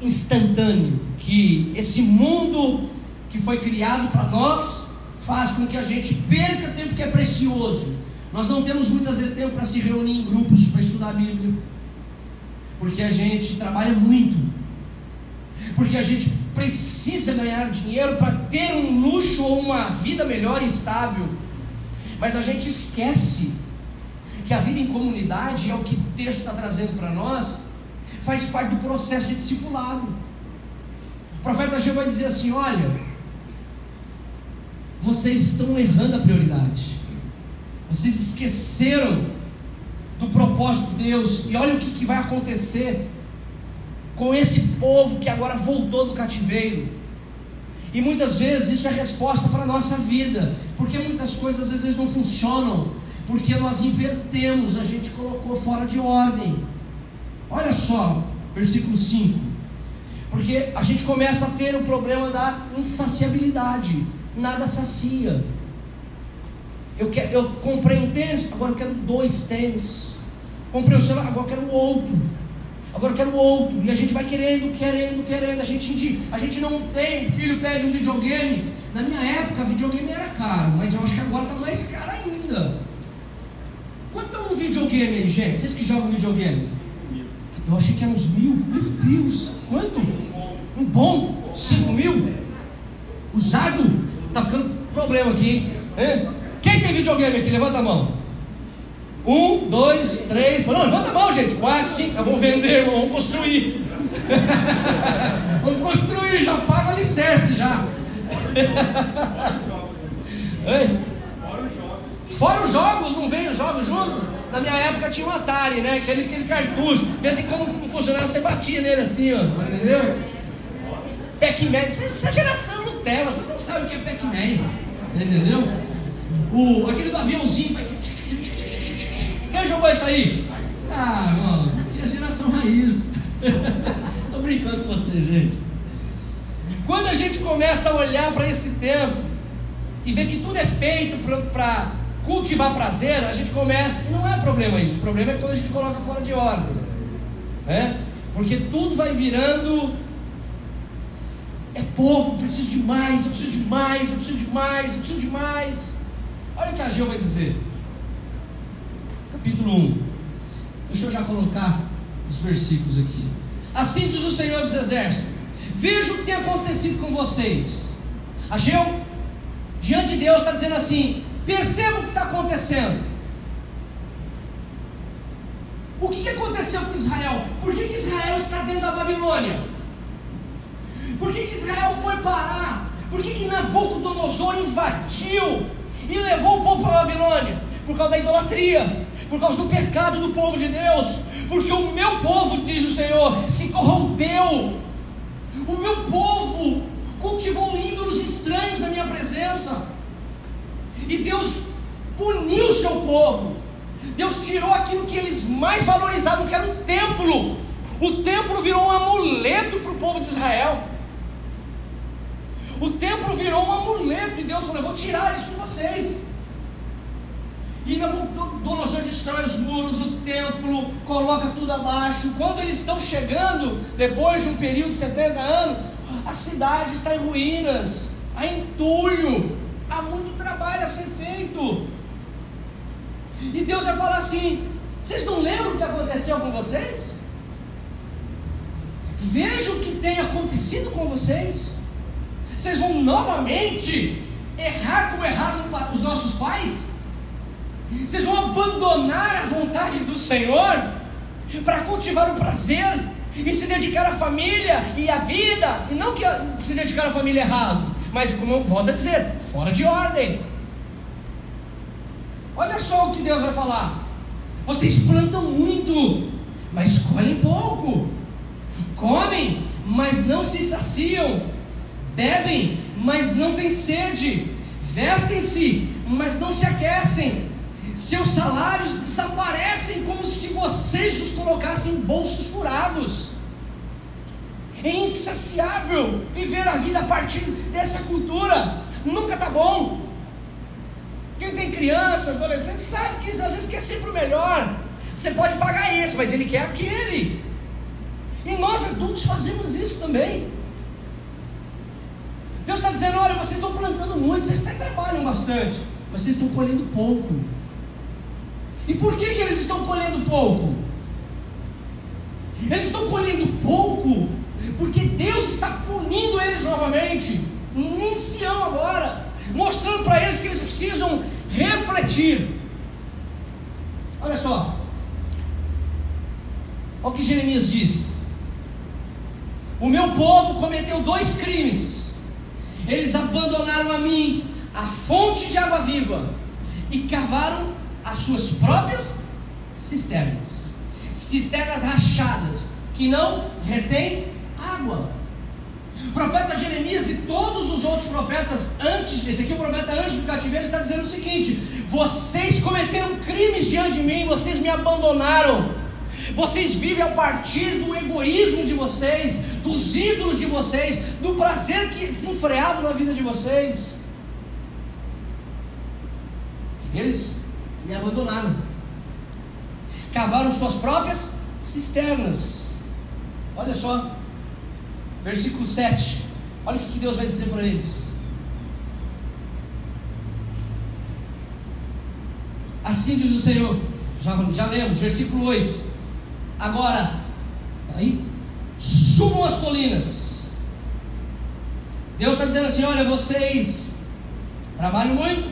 instantâneo, que esse mundo que foi criado para nós faz com que a gente perca tempo que é precioso. Nós não temos muitas vezes tempo para se reunir em grupos para estudar a Bíblia, porque a gente trabalha muito, porque a gente precisa ganhar dinheiro para ter um luxo ou uma vida melhor e estável, mas a gente esquece que a vida em comunidade, é o que o texto está trazendo para nós, faz parte do processo de discipulado. O profeta Geu vai dizer assim: olha, vocês estão errando a prioridade, vocês esqueceram do propósito de Deus, e olha o que, que vai acontecer com esse povo que agora voltou do cativeiro. E muitas vezes isso é resposta para a nossa vida, porque muitas coisas às vezes não funcionam porque nós invertemos, a gente colocou fora de ordem. Olha só, versículo 5. Porque a gente começa a ter o problema da insaciabilidade, nada sacia. Eu, quero, eu comprei um tênis, agora eu quero dois tênis. Comprei o celular, agora eu quero outro. Agora eu quero outro. E a gente vai querendo, querendo, querendo. A gente, a gente não tem. O filho pede um videogame. Na minha época, videogame era caro, mas eu acho que agora está mais caro ainda. Quanto é um videogame aí, gente? Vocês que jogam videogame? Eu achei que era uns mil. Meu Deus! Quanto? Um bom? Cinco mil? Usado? Tá ficando problema aqui, hein? Quem tem videogame aqui? Levanta a mão. Um, dois, três. Não, levanta a mão, gente. Quatro, cinco. Vamos vender, vamos construir. vamos construir, já paga o alicerce já. Ei? Fora os jogos, não vem os jogos juntos? Na minha época tinha um Atari, né? Aquele, aquele cartucho. De vez em quando funcionava, você batia nele assim, ó. Entendeu? Pac-Man. Essa geração Nutella, vocês não sabem o que é Pac-Man. Entendeu? O, aquele do aviãozinho. Quem jogou isso aí? Ah, irmãos, aqui é a geração raiz. Tô brincando com você, gente. Quando a gente começa a olhar para esse tempo e ver que tudo é feito para cultivar prazer, a gente começa, e não é problema isso, o problema é quando a gente coloca fora de ordem, né? Porque tudo vai virando é pouco, preciso de mais, eu preciso de mais, eu preciso de mais, eu preciso de mais. Olha o que a Geu vai dizer. Capítulo 1. Deixa eu já colocar os versículos aqui. Assim diz o Senhor dos Exércitos: Veja o que tem acontecido com vocês. Ageu, diante de Deus, está dizendo assim: Perceba o que está acontecendo. O que, que aconteceu com Israel? Por que, que Israel está dentro da Babilônia? Por que, que Israel foi parar? Por que, que Nabucodonosor invadiu e levou o povo para a Babilônia? Por causa da idolatria, por causa do pecado do povo de Deus, porque o meu povo, diz o Senhor, se corrompeu. O meu povo cultivou ídolos estranhos na minha presença. E Deus puniu o seu povo. Deus tirou aquilo que eles mais valorizavam, que era o templo. O templo virou um amuleto para o povo de Israel. O templo virou um amuleto e Deus falou: Eu vou tirar isso de vocês. E Nabucodonosor destrói os muros, o templo, coloca tudo abaixo. Quando eles estão chegando, depois de um período de 70 anos, a cidade está em ruínas, há entulho, há muito trabalho a ser feito. E Deus vai falar assim: vocês não lembram o que aconteceu com vocês? Veja o que tem acontecido com vocês vocês vão novamente errar como erraram os nossos pais? Vocês vão abandonar a vontade do Senhor para cultivar o prazer e se dedicar à família e à vida, e não que se dedicar à família errado, mas como eu volto a dizer, fora de ordem. Olha só o que Deus vai falar. Vocês plantam muito, mas colhem pouco. Comem, mas não se saciam Bebem, mas não têm sede. Vestem-se, mas não se aquecem. Seus salários desaparecem como se vocês os colocassem em bolsos furados. É insaciável viver a vida a partir dessa cultura. Nunca está bom. Quem tem criança, adolescente, sabe que às vezes quer sempre o melhor. Você pode pagar isso, mas ele quer aquele. E nós adultos fazemos isso também. Deus está dizendo: olha, vocês estão plantando muito, vocês até trabalham bastante, mas vocês estão colhendo pouco. E por que, que eles estão colhendo pouco? Eles estão colhendo pouco porque Deus está punindo eles novamente, em Sião agora, mostrando para eles que eles precisam refletir. Olha só, olha o que Jeremias diz: O meu povo cometeu dois crimes. Eles abandonaram a mim, a fonte de água viva, e cavaram as suas próprias cisternas. Cisternas rachadas, que não retêm água. O profeta Jeremias e todos os outros profetas antes, esse aqui é o profeta antes do cativeiro, está dizendo o seguinte: vocês cometeram crimes diante de mim, vocês me abandonaram. Vocês vivem a partir do egoísmo de vocês, dos ídolos de vocês, do prazer que é desenfreado na vida de vocês. Eles me abandonaram. Cavaram suas próprias cisternas. Olha só, versículo 7. Olha o que Deus vai dizer para eles. Assim diz o Senhor, já, já lemos, versículo 8. Agora, aí, subam as colinas. Deus está dizendo assim: olha, vocês trabalham muito,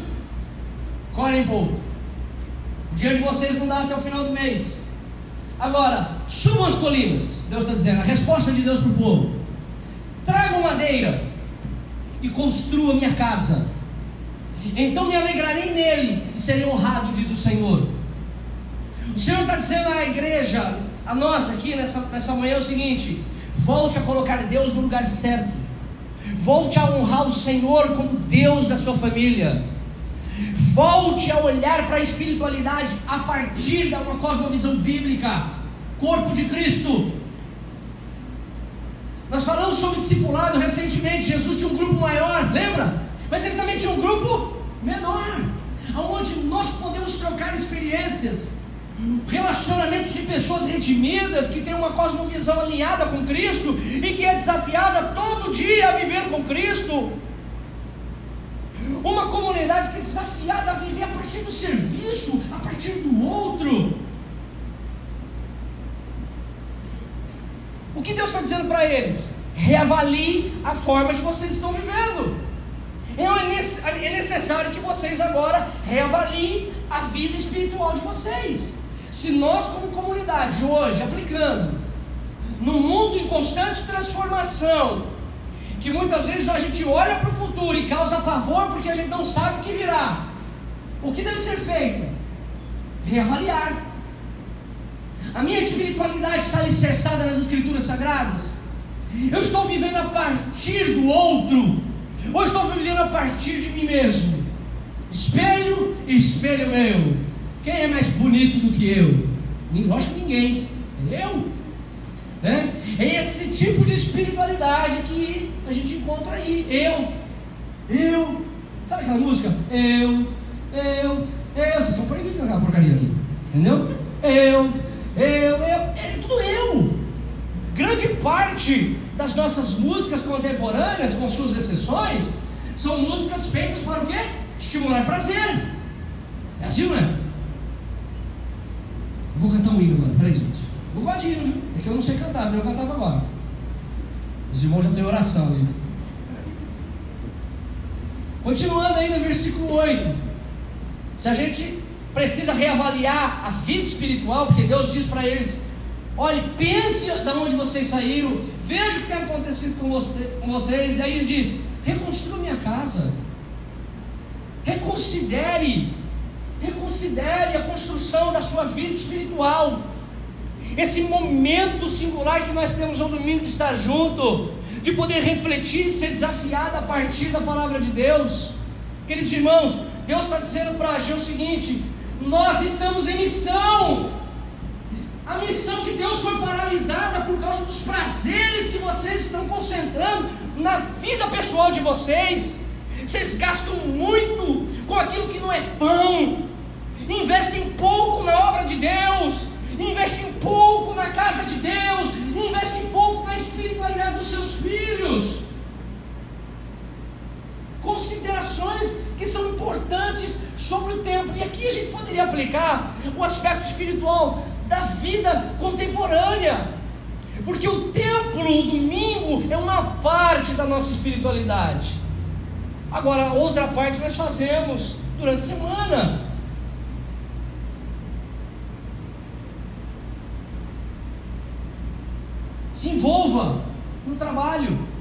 colhem pouco. O dinheiro de vocês não dá até o final do mês. Agora, subam as colinas. Deus está dizendo, a resposta de Deus para o povo: tragam madeira e construam minha casa. Então me alegrarei nele e serei honrado, diz o Senhor. O Senhor está dizendo à igreja, a nós aqui nessa, nessa manhã, é o seguinte: volte a colocar Deus no lugar certo, volte a honrar o Senhor como Deus da sua família, volte a olhar para a espiritualidade a partir de uma cosmovisão bíblica, corpo de Cristo. Nós falamos sobre discipulado recentemente. Jesus tinha um grupo maior, lembra? Mas ele também tinha um grupo menor, onde nós podemos trocar experiências, relacionamentos de pessoas redimidas que têm uma cosmovisão alinhada com Cristo e que é desafiada todo dia a viver com Cristo. Uma comunidade que é desafiada a viver a partir do serviço, a partir do outro. O que Deus está dizendo para eles? Reavalie a forma que vocês estão vivendo. É, é necessário que vocês agora reavaliem a vida espiritual de vocês. Se nós, como comunidade, hoje, aplicando, num mundo em constante transformação, que muitas vezes a gente olha para o futuro e causa pavor porque a gente não sabe o que virá, o que deve ser feito? Reavaliar. A minha espiritualidade está alicerçada nas Escrituras Sagradas? Eu estou vivendo a partir do outro ou estou vivendo a partir de mim mesmo? Espelho, espelho meu. Quem é mais bonito do que eu? Lógico que ninguém. É eu. Né? É esse tipo de espiritualidade que a gente encontra aí. Eu. Eu. Sabe aquela música? Eu. Eu. Eu. Vocês estão proibidos aquela porcaria aqui. Entendeu? Eu. Eu. Eu. É tudo eu. Grande parte das nossas músicas contemporâneas, com suas exceções, são músicas feitas para o quê? Estimular prazer. É assim, não é? Vou cantar um hino agora, peraí, gente. Vou falar de hino, viu? É que eu não sei cantar, senão eu cantava agora. Os irmãos já têm oração ali. Continuando aí no versículo 8. Se a gente precisa reavaliar a vida espiritual, porque Deus diz para eles: olhe, pense de onde vocês saíram, veja o que tem acontecido com, você, com vocês. E aí ele diz: reconstrua minha casa, reconsidere, reconsidere a construção da sua vida espiritual. Esse momento singular que nós temos no domingo de estar junto, de poder refletir, ser desafiado a partir da palavra de Deus. Queridos irmãos, Deus está dizendo para a gente o seguinte: nós estamos em missão. A missão de Deus foi paralisada por causa dos prazeres que vocês estão concentrando na vida pessoal de vocês. Vocês gastam muito com aquilo que não é pão, investem pouco na obra de Deus, investem pouco na casa de Deus, investem pouco na espiritualidade dos seus filhos. Considerações que são importantes sobre o templo, e aqui a gente poderia aplicar o aspecto espiritual da vida contemporânea. Porque o templo, o domingo, é uma parte da nossa espiritualidade. Agora, outra parte nós fazemos durante a semana. Se envolva no trabalho.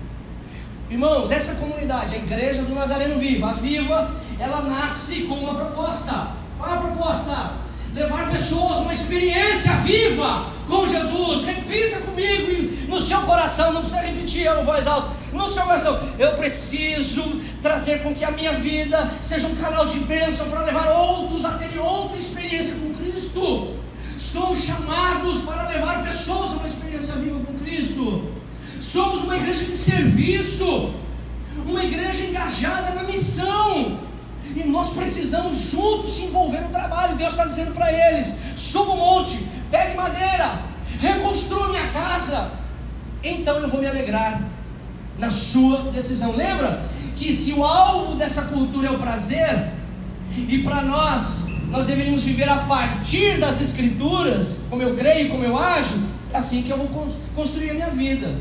Irmãos, essa comunidade, a Igreja do Nazareno Viva, a Viva, ela nasce com uma proposta. Qual é a proposta? levar pessoas uma experiência viva com Jesus. Repita comigo no seu coração, não precisa repetir a voz alta. No seu coração, eu preciso trazer com que a minha vida seja um canal de bênção para levar outros a terem outra experiência com Cristo. Somos chamados para levar pessoas a uma experiência viva com Cristo. Somos uma igreja de serviço, uma igreja engajada na missão E nós precisamos juntos se envolver no trabalho. Deus está dizendo para eles: suba o monte, pegue madeira, reconstrua minha casa. Então eu vou me alegrar na sua decisão. Lembra que se o alvo dessa cultura é o prazer, e para nós, nós deveríamos viver a partir das Escrituras, como eu creio, como eu ajo, é assim que eu vou construir a minha vida,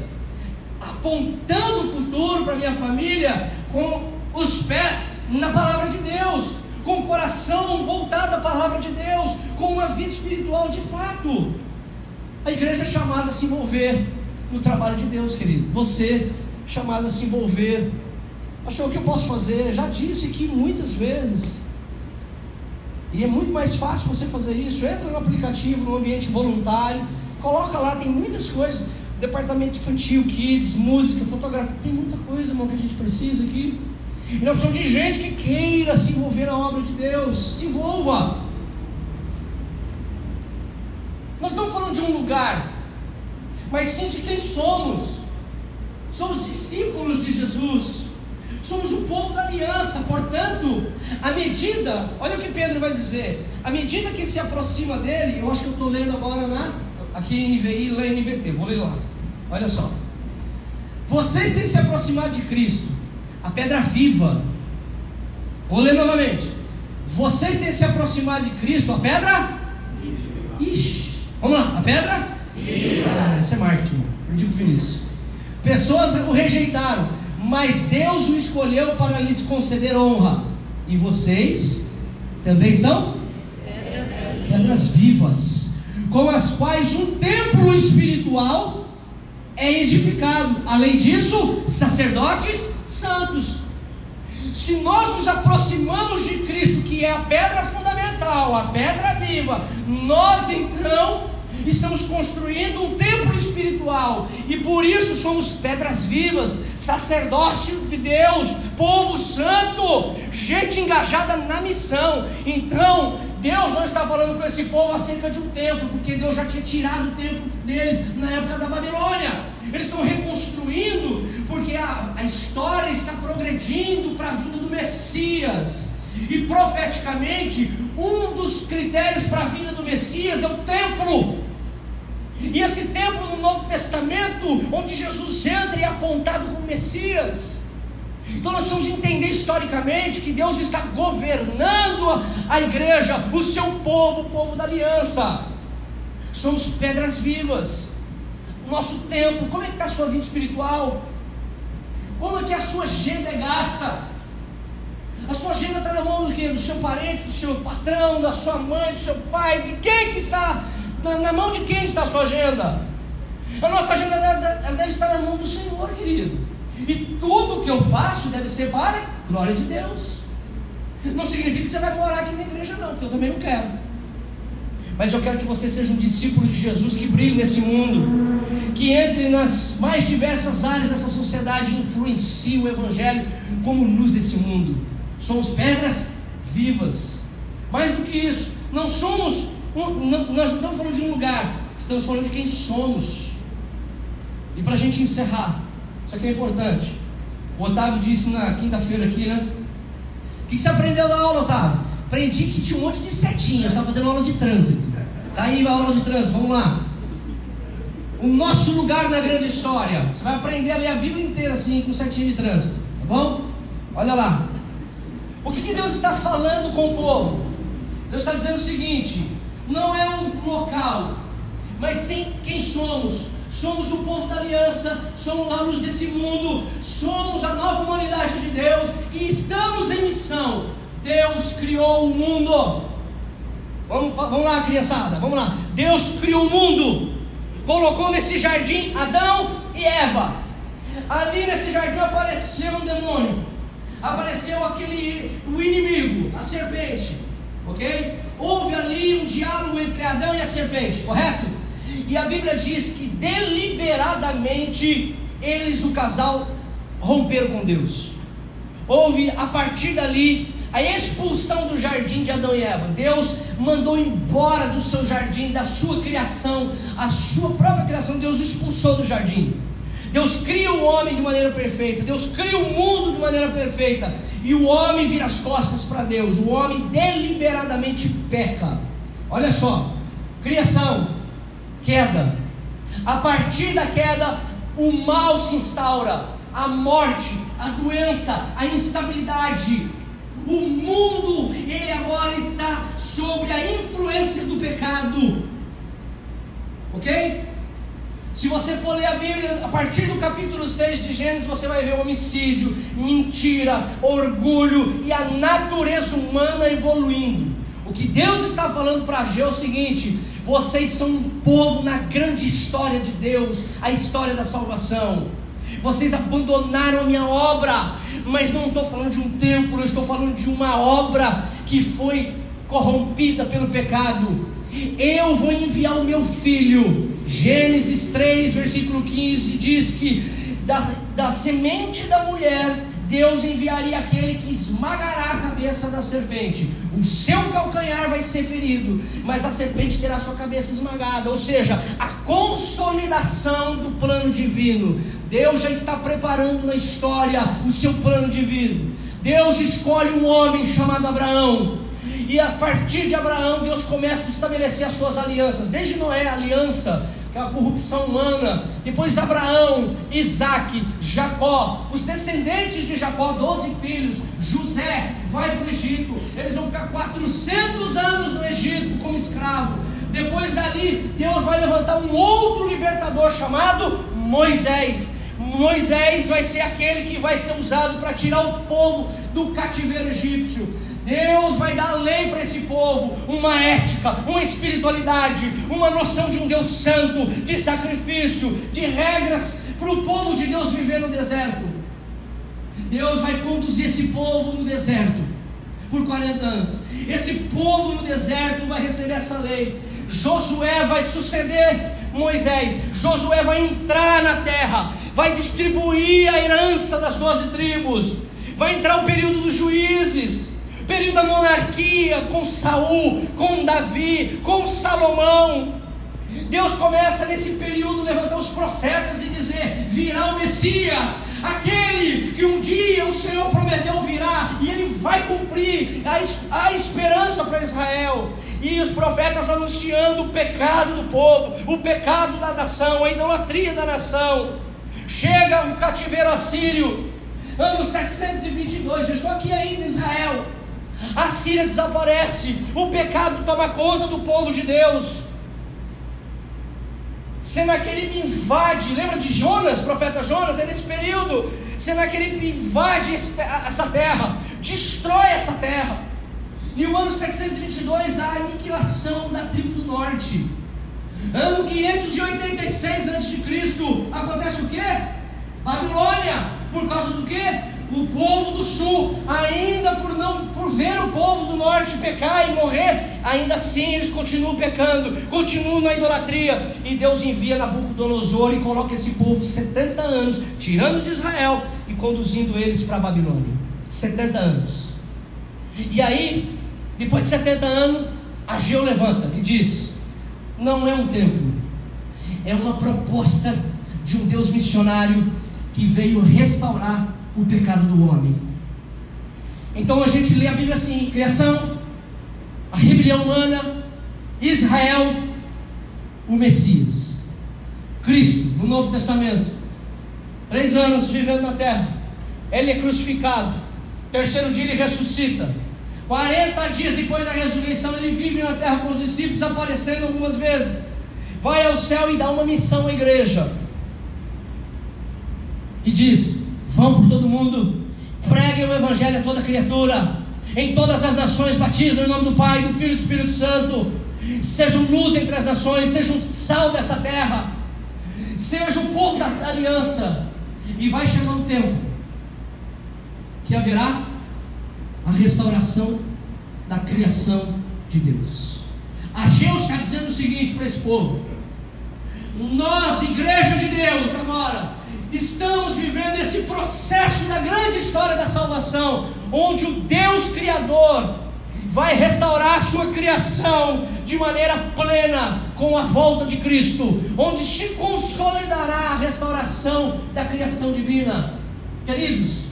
apontando o futuro para minha família com os pés na palavra de Deus, com o coração voltado à palavra de Deus, com uma vida espiritual de fato. A igreja é chamada a se envolver no trabalho de Deus, querido. Você é chamado a se envolver. Pastor, o que eu posso fazer? Já disse aqui muitas vezes. E é muito mais fácil você fazer isso. Entra no aplicativo, no ambiente voluntário, coloca lá, tem muitas coisas. Departamento infantil, kids, música, fotografia, tem muita coisa, irmão, que a gente precisa aqui. E nós precisamos de gente que queira se envolver na obra de Deus. Se envolva. Nós estamos falando de um lugar, mas sim de quem somos. Somos discípulos de Jesus. Somos o povo da aliança, portanto, à medida, olha o que Pedro vai dizer, à medida que se aproxima dele, eu acho que eu estou lendo agora na, aqui em NVI, lê NVT, vou ler lá, olha só. Vocês têm se aproximado de Cristo, a pedra viva. Vou ler novamente. Vocês têm se aproximado de Cristo, a pedra? Ixi, vamos lá, a pedra? Viva. Ah, esse é marketing, eu digo Vinícius. Pessoas o rejeitaram, mas Deus o escolheu para lhes conceder honra. E vocês também são pedras vivas, com as quais um templo espiritual é edificado. Além disso, sacerdotes santos. Se nós nos aproximamos de Cristo, que é a pedra fundamental, a pedra viva, nós então estamos construindo um templo espiritual e por isso somos pedras vivas, sacerdócio de Deus, povo santo, gente engajada na missão. Então, Deus não está falando com esse povo acerca de um templo, porque Deus já tinha tirado o templo deles na época da Babilônia. Eles estão reconstruindo, porque a, a história está progredindo para a vinda do Messias. E profeticamente, um dos critérios para a vinda do Messias é o templo. E esse templo no Novo Testamento, onde Jesus entra e é apontado como Messias. Então nós precisamos entender historicamente que Deus está governando a igreja, o seu povo, o povo da aliança. Somos pedras vivas. Nosso templo, como é que está a sua vida espiritual? Como é que a sua agenda é gasta? A sua agenda está na mão do quê? Do seu parente, do seu patrão, da sua mãe, do seu pai, de quem que está? Na, na mão de quem está a sua agenda? A nossa agenda deve, deve estar na mão do Senhor, querido. E tudo que eu faço deve ser para a glória de Deus. Não significa que você vai morar aqui na igreja, não, porque eu também não quero. Mas eu quero que você seja um discípulo de Jesus que brilhe nesse mundo, que entre nas mais diversas áreas dessa sociedade e influencie o Evangelho como luz desse mundo. Somos pedras vivas. Mais do que isso, não somos nós não estamos falando de um lugar, estamos falando de quem somos. E para a gente encerrar, isso aqui é importante. O Otávio disse na quinta-feira aqui, né? O que você aprendeu da aula, Otávio? Aprendi que tinha um monte de setinhas, estava fazendo aula de trânsito. Tá aí a aula de trânsito, vamos lá. O nosso lugar na grande história. Você vai aprender a ler a Bíblia inteira assim, com setinha de trânsito, tá bom? Olha lá. O que, que Deus está falando com o povo? Deus está dizendo o seguinte: não é um local, mas sim quem somos. Somos o povo da aliança, somos a luz desse mundo, somos a nova humanidade de Deus e estamos em missão. Deus criou o mundo. Vamos, vamos lá, criançada, vamos lá. Deus criou o mundo, colocou nesse jardim Adão e Eva. Ali nesse jardim apareceu um demônio, apareceu aquele o inimigo, a serpente, ok? houve ali um diálogo entre Adão e a serpente, correto? E a Bíblia diz que deliberadamente eles, o casal, romperam com Deus. Houve a partir dali a expulsão do jardim de Adão e Eva. Deus mandou embora do seu jardim, da sua criação, a sua própria criação, Deus expulsou do jardim. Deus cria o homem de maneira perfeita, Deus cria o mundo de maneira perfeita, e o homem vira as costas para Deus, o homem deliberadamente peca. Olha só, criação, queda. A partir da queda, o mal se instaura, a morte, a doença, a instabilidade. O mundo, ele agora está sob a influência do pecado. Ok? Se você for ler a Bíblia, a partir do capítulo 6 de Gênesis, você vai ver homicídio, mentira, orgulho e a natureza humana evoluindo. O que Deus está falando para Ageu é o seguinte: vocês são um povo na grande história de Deus, a história da salvação. Vocês abandonaram a minha obra, mas não estou falando de um templo, eu estou falando de uma obra que foi corrompida pelo pecado. Eu vou enviar o meu filho Gênesis 3, versículo 15 diz que da, da semente da mulher Deus enviaria aquele que esmagará a cabeça da serpente. O seu calcanhar vai ser ferido, mas a serpente terá sua cabeça esmagada. Ou seja, a consolidação do plano divino. Deus já está preparando na história o seu plano divino. Deus escolhe um homem chamado Abraão. E a partir de Abraão, Deus começa a estabelecer as suas alianças. Desde Noé, a aliança a corrupção humana. Depois Abraão, Isaac, Jacó, os descendentes de Jacó, 12 filhos, José vai para o Egito. Eles vão ficar 400 anos no Egito como escravo. Depois dali, Deus vai levantar um outro libertador chamado Moisés. Moisés vai ser aquele que vai ser usado para tirar o povo do cativeiro egípcio. Deus vai dar lei para esse povo, uma ética, uma espiritualidade, uma noção de um Deus santo, de sacrifício, de regras para o povo de Deus viver no deserto. Deus vai conduzir esse povo no deserto por 40 anos. Esse povo no deserto vai receber essa lei. Josué vai suceder Moisés. Josué vai entrar na terra, vai distribuir a herança das doze tribos. Vai entrar o período dos juízes período da monarquia com Saul, com Davi, com Salomão. Deus começa nesse período levantar os profetas e dizer: virá o Messias, aquele que um dia o Senhor prometeu virá, e ele vai cumprir a, a esperança para Israel. E os profetas anunciando o pecado do povo, o pecado da nação, a idolatria da nação. Chega o cativeiro assírio, ano 722, eu estou aqui ainda Israel. A Síria desaparece, o pecado toma conta do povo de Deus. Senaquerib invade, lembra de Jonas, profeta Jonas? É nesse período. Senaquerib invade essa terra, destrói essa terra. E o ano 722, a aniquilação da tribo do norte. Ano 586 a.C., acontece o que? Babilônia. Por causa do que? O povo do sul, ainda por não por ver o povo do norte pecar e morrer, ainda assim eles continuam pecando, continuam na idolatria, e Deus envia Nabucodonosor e coloca esse povo 70 anos, tirando de Israel e conduzindo eles para a Babilônia. 70 anos. E aí, depois de 70 anos, Ageu levanta e diz: Não é um templo, é uma proposta de um Deus missionário que veio restaurar o pecado do homem. Então a gente lê a Bíblia assim: criação, a rebelião humana, Israel, o Messias, Cristo, no Novo Testamento, três anos vivendo na terra, ele é crucificado, terceiro dia ele ressuscita, 40 dias depois da ressurreição ele vive na terra com os discípulos, aparecendo algumas vezes, vai ao céu e dá uma missão à igreja, e diz: Vão por todo mundo, preguem o Evangelho a toda criatura, em todas as nações, batizam em nome do Pai, do Filho e do Espírito Santo. Sejam luz entre as nações, sejam sal dessa terra, sejam o povo da aliança. E vai chegar um tempo que haverá a restauração da criação de Deus. Ageu está dizendo o seguinte para esse povo: nós, igreja de Deus, agora, estamos vivendo esse processo da grande história da salvação, onde o Deus Criador vai restaurar a sua criação de maneira plena com a volta de Cristo, onde se consolidará a restauração da criação divina. Queridos,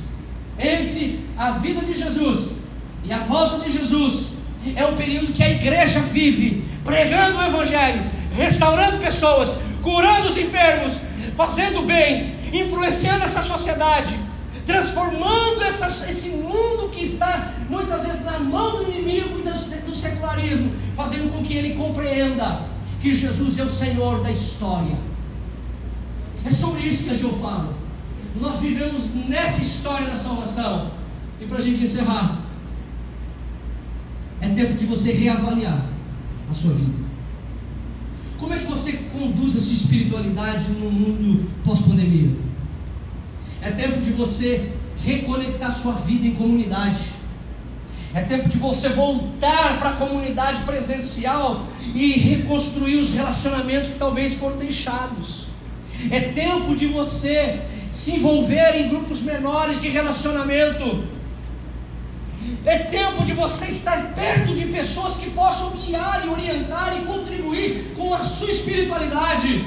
entre a vida de Jesus e a volta de Jesus é um período que a igreja vive pregando o Evangelho, restaurando pessoas, curando os enfermos, fazendo bem, influenciando essa sociedade, transformando essa, esse mundo que está muitas vezes na mão do inimigo e do, do secularismo, fazendo com que ele compreenda que Jesus é o Senhor da história. É sobre isso que eu falo. Nós vivemos nessa história da salvação. E para a gente encerrar, é tempo de você reavaliar a sua vida. Como é que você conduz a sua espiritualidade no mundo pós-pandemia? É tempo de você reconectar sua vida em comunidade. É tempo de você voltar para a comunidade presencial e reconstruir os relacionamentos que talvez foram deixados. É tempo de você se envolver em grupos menores de relacionamento. É tempo de você estar perto de pessoas que possam guiar e orientar e contribuir com a sua espiritualidade.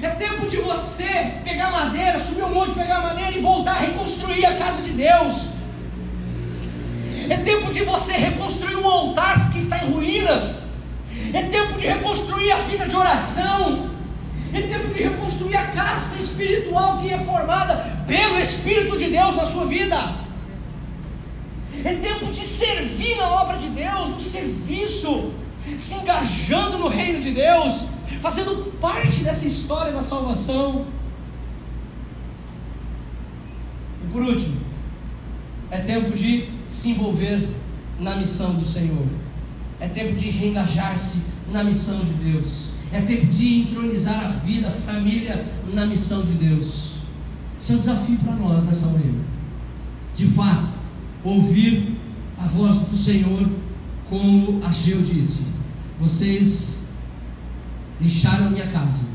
É tempo de você pegar madeira, subir um monte, pegar madeira e voltar a reconstruir a casa de Deus. É tempo de você reconstruir o altar que está em ruínas. É tempo de reconstruir a vida de oração. É tempo de reconstruir a casa espiritual que é formada pelo Espírito de Deus na sua vida. É tempo de servir na obra de Deus, no serviço, se engajando no reino de Deus, fazendo parte dessa história da salvação. E por último, é tempo de se envolver na missão do Senhor. É tempo de reengajar-se na missão de Deus. É tempo de entronizar a vida, a família na missão de Deus. Isso é um desafio para nós nessa manhã. De fato, ouvir a voz do Senhor, como Ageu disse: Vocês deixaram minha casa,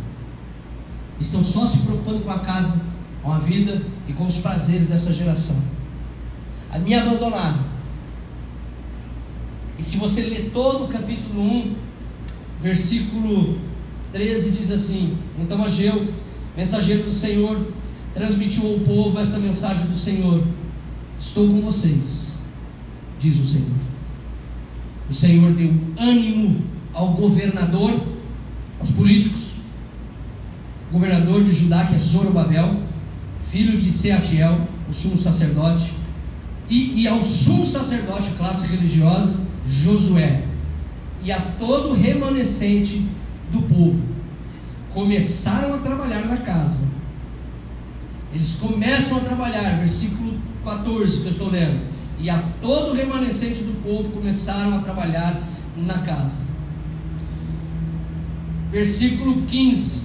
estão só se preocupando com a casa, com a vida e com os prazeres dessa geração. A me abandonaram. E se você ler todo o capítulo 1, versículo 13 diz assim: Então Ageu, mensageiro do Senhor, transmitiu ao povo esta mensagem do Senhor: Estou com vocês, diz o Senhor. O Senhor deu ânimo ao governador, aos políticos, governador de Judá, que é Zorobabel, filho de Seatiel, o sumo sacerdote, e, e ao sumo sacerdote, classe religiosa, Josué, e a todo remanescente do povo. Começaram a trabalhar na casa. Eles começam a trabalhar, versículo 14 que eu estou lendo. E a todo remanescente do povo começaram a trabalhar na casa. Versículo 15.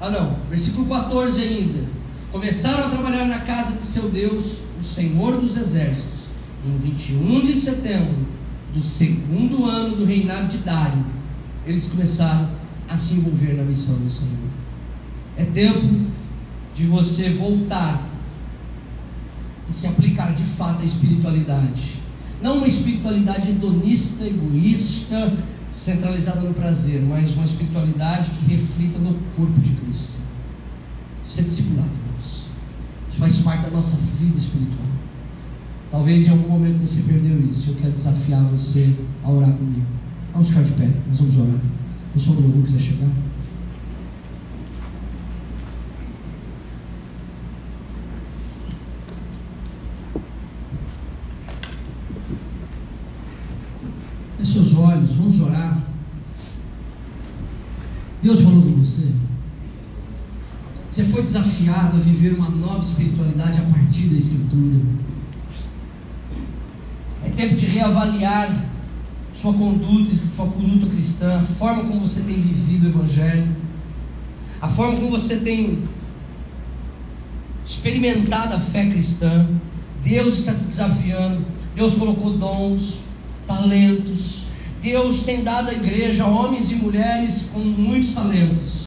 Ah, não, versículo 14 ainda. Começaram a trabalhar na casa de seu Deus, o Senhor dos Exércitos, em 21 de setembro do segundo ano do reinado de Dário. Eles começaram a se envolver na missão do Senhor. É tempo de você voltar e se aplicar de fato à espiritualidade. Não uma espiritualidade hedonista, egoísta, centralizada no prazer, mas uma espiritualidade que reflita no corpo de Cristo. Ser discipulado, irmãos. Isso faz parte da nossa vida espiritual. Talvez em algum momento você perdeu isso. Eu quero desafiar você a orar comigo. Vamos ficar de pé, nós vamos orar. O som do louvor quiser chegar. Feche seus olhos, vamos orar. Deus falou com você. Você foi desafiado a viver uma nova espiritualidade a partir da Escritura. É tempo de reavaliar sua conduta, sua conduta cristã, a forma como você tem vivido o Evangelho, a forma como você tem experimentado a fé cristã. Deus está te desafiando. Deus colocou dons, talentos. Deus tem dado à igreja homens e mulheres com muitos talentos.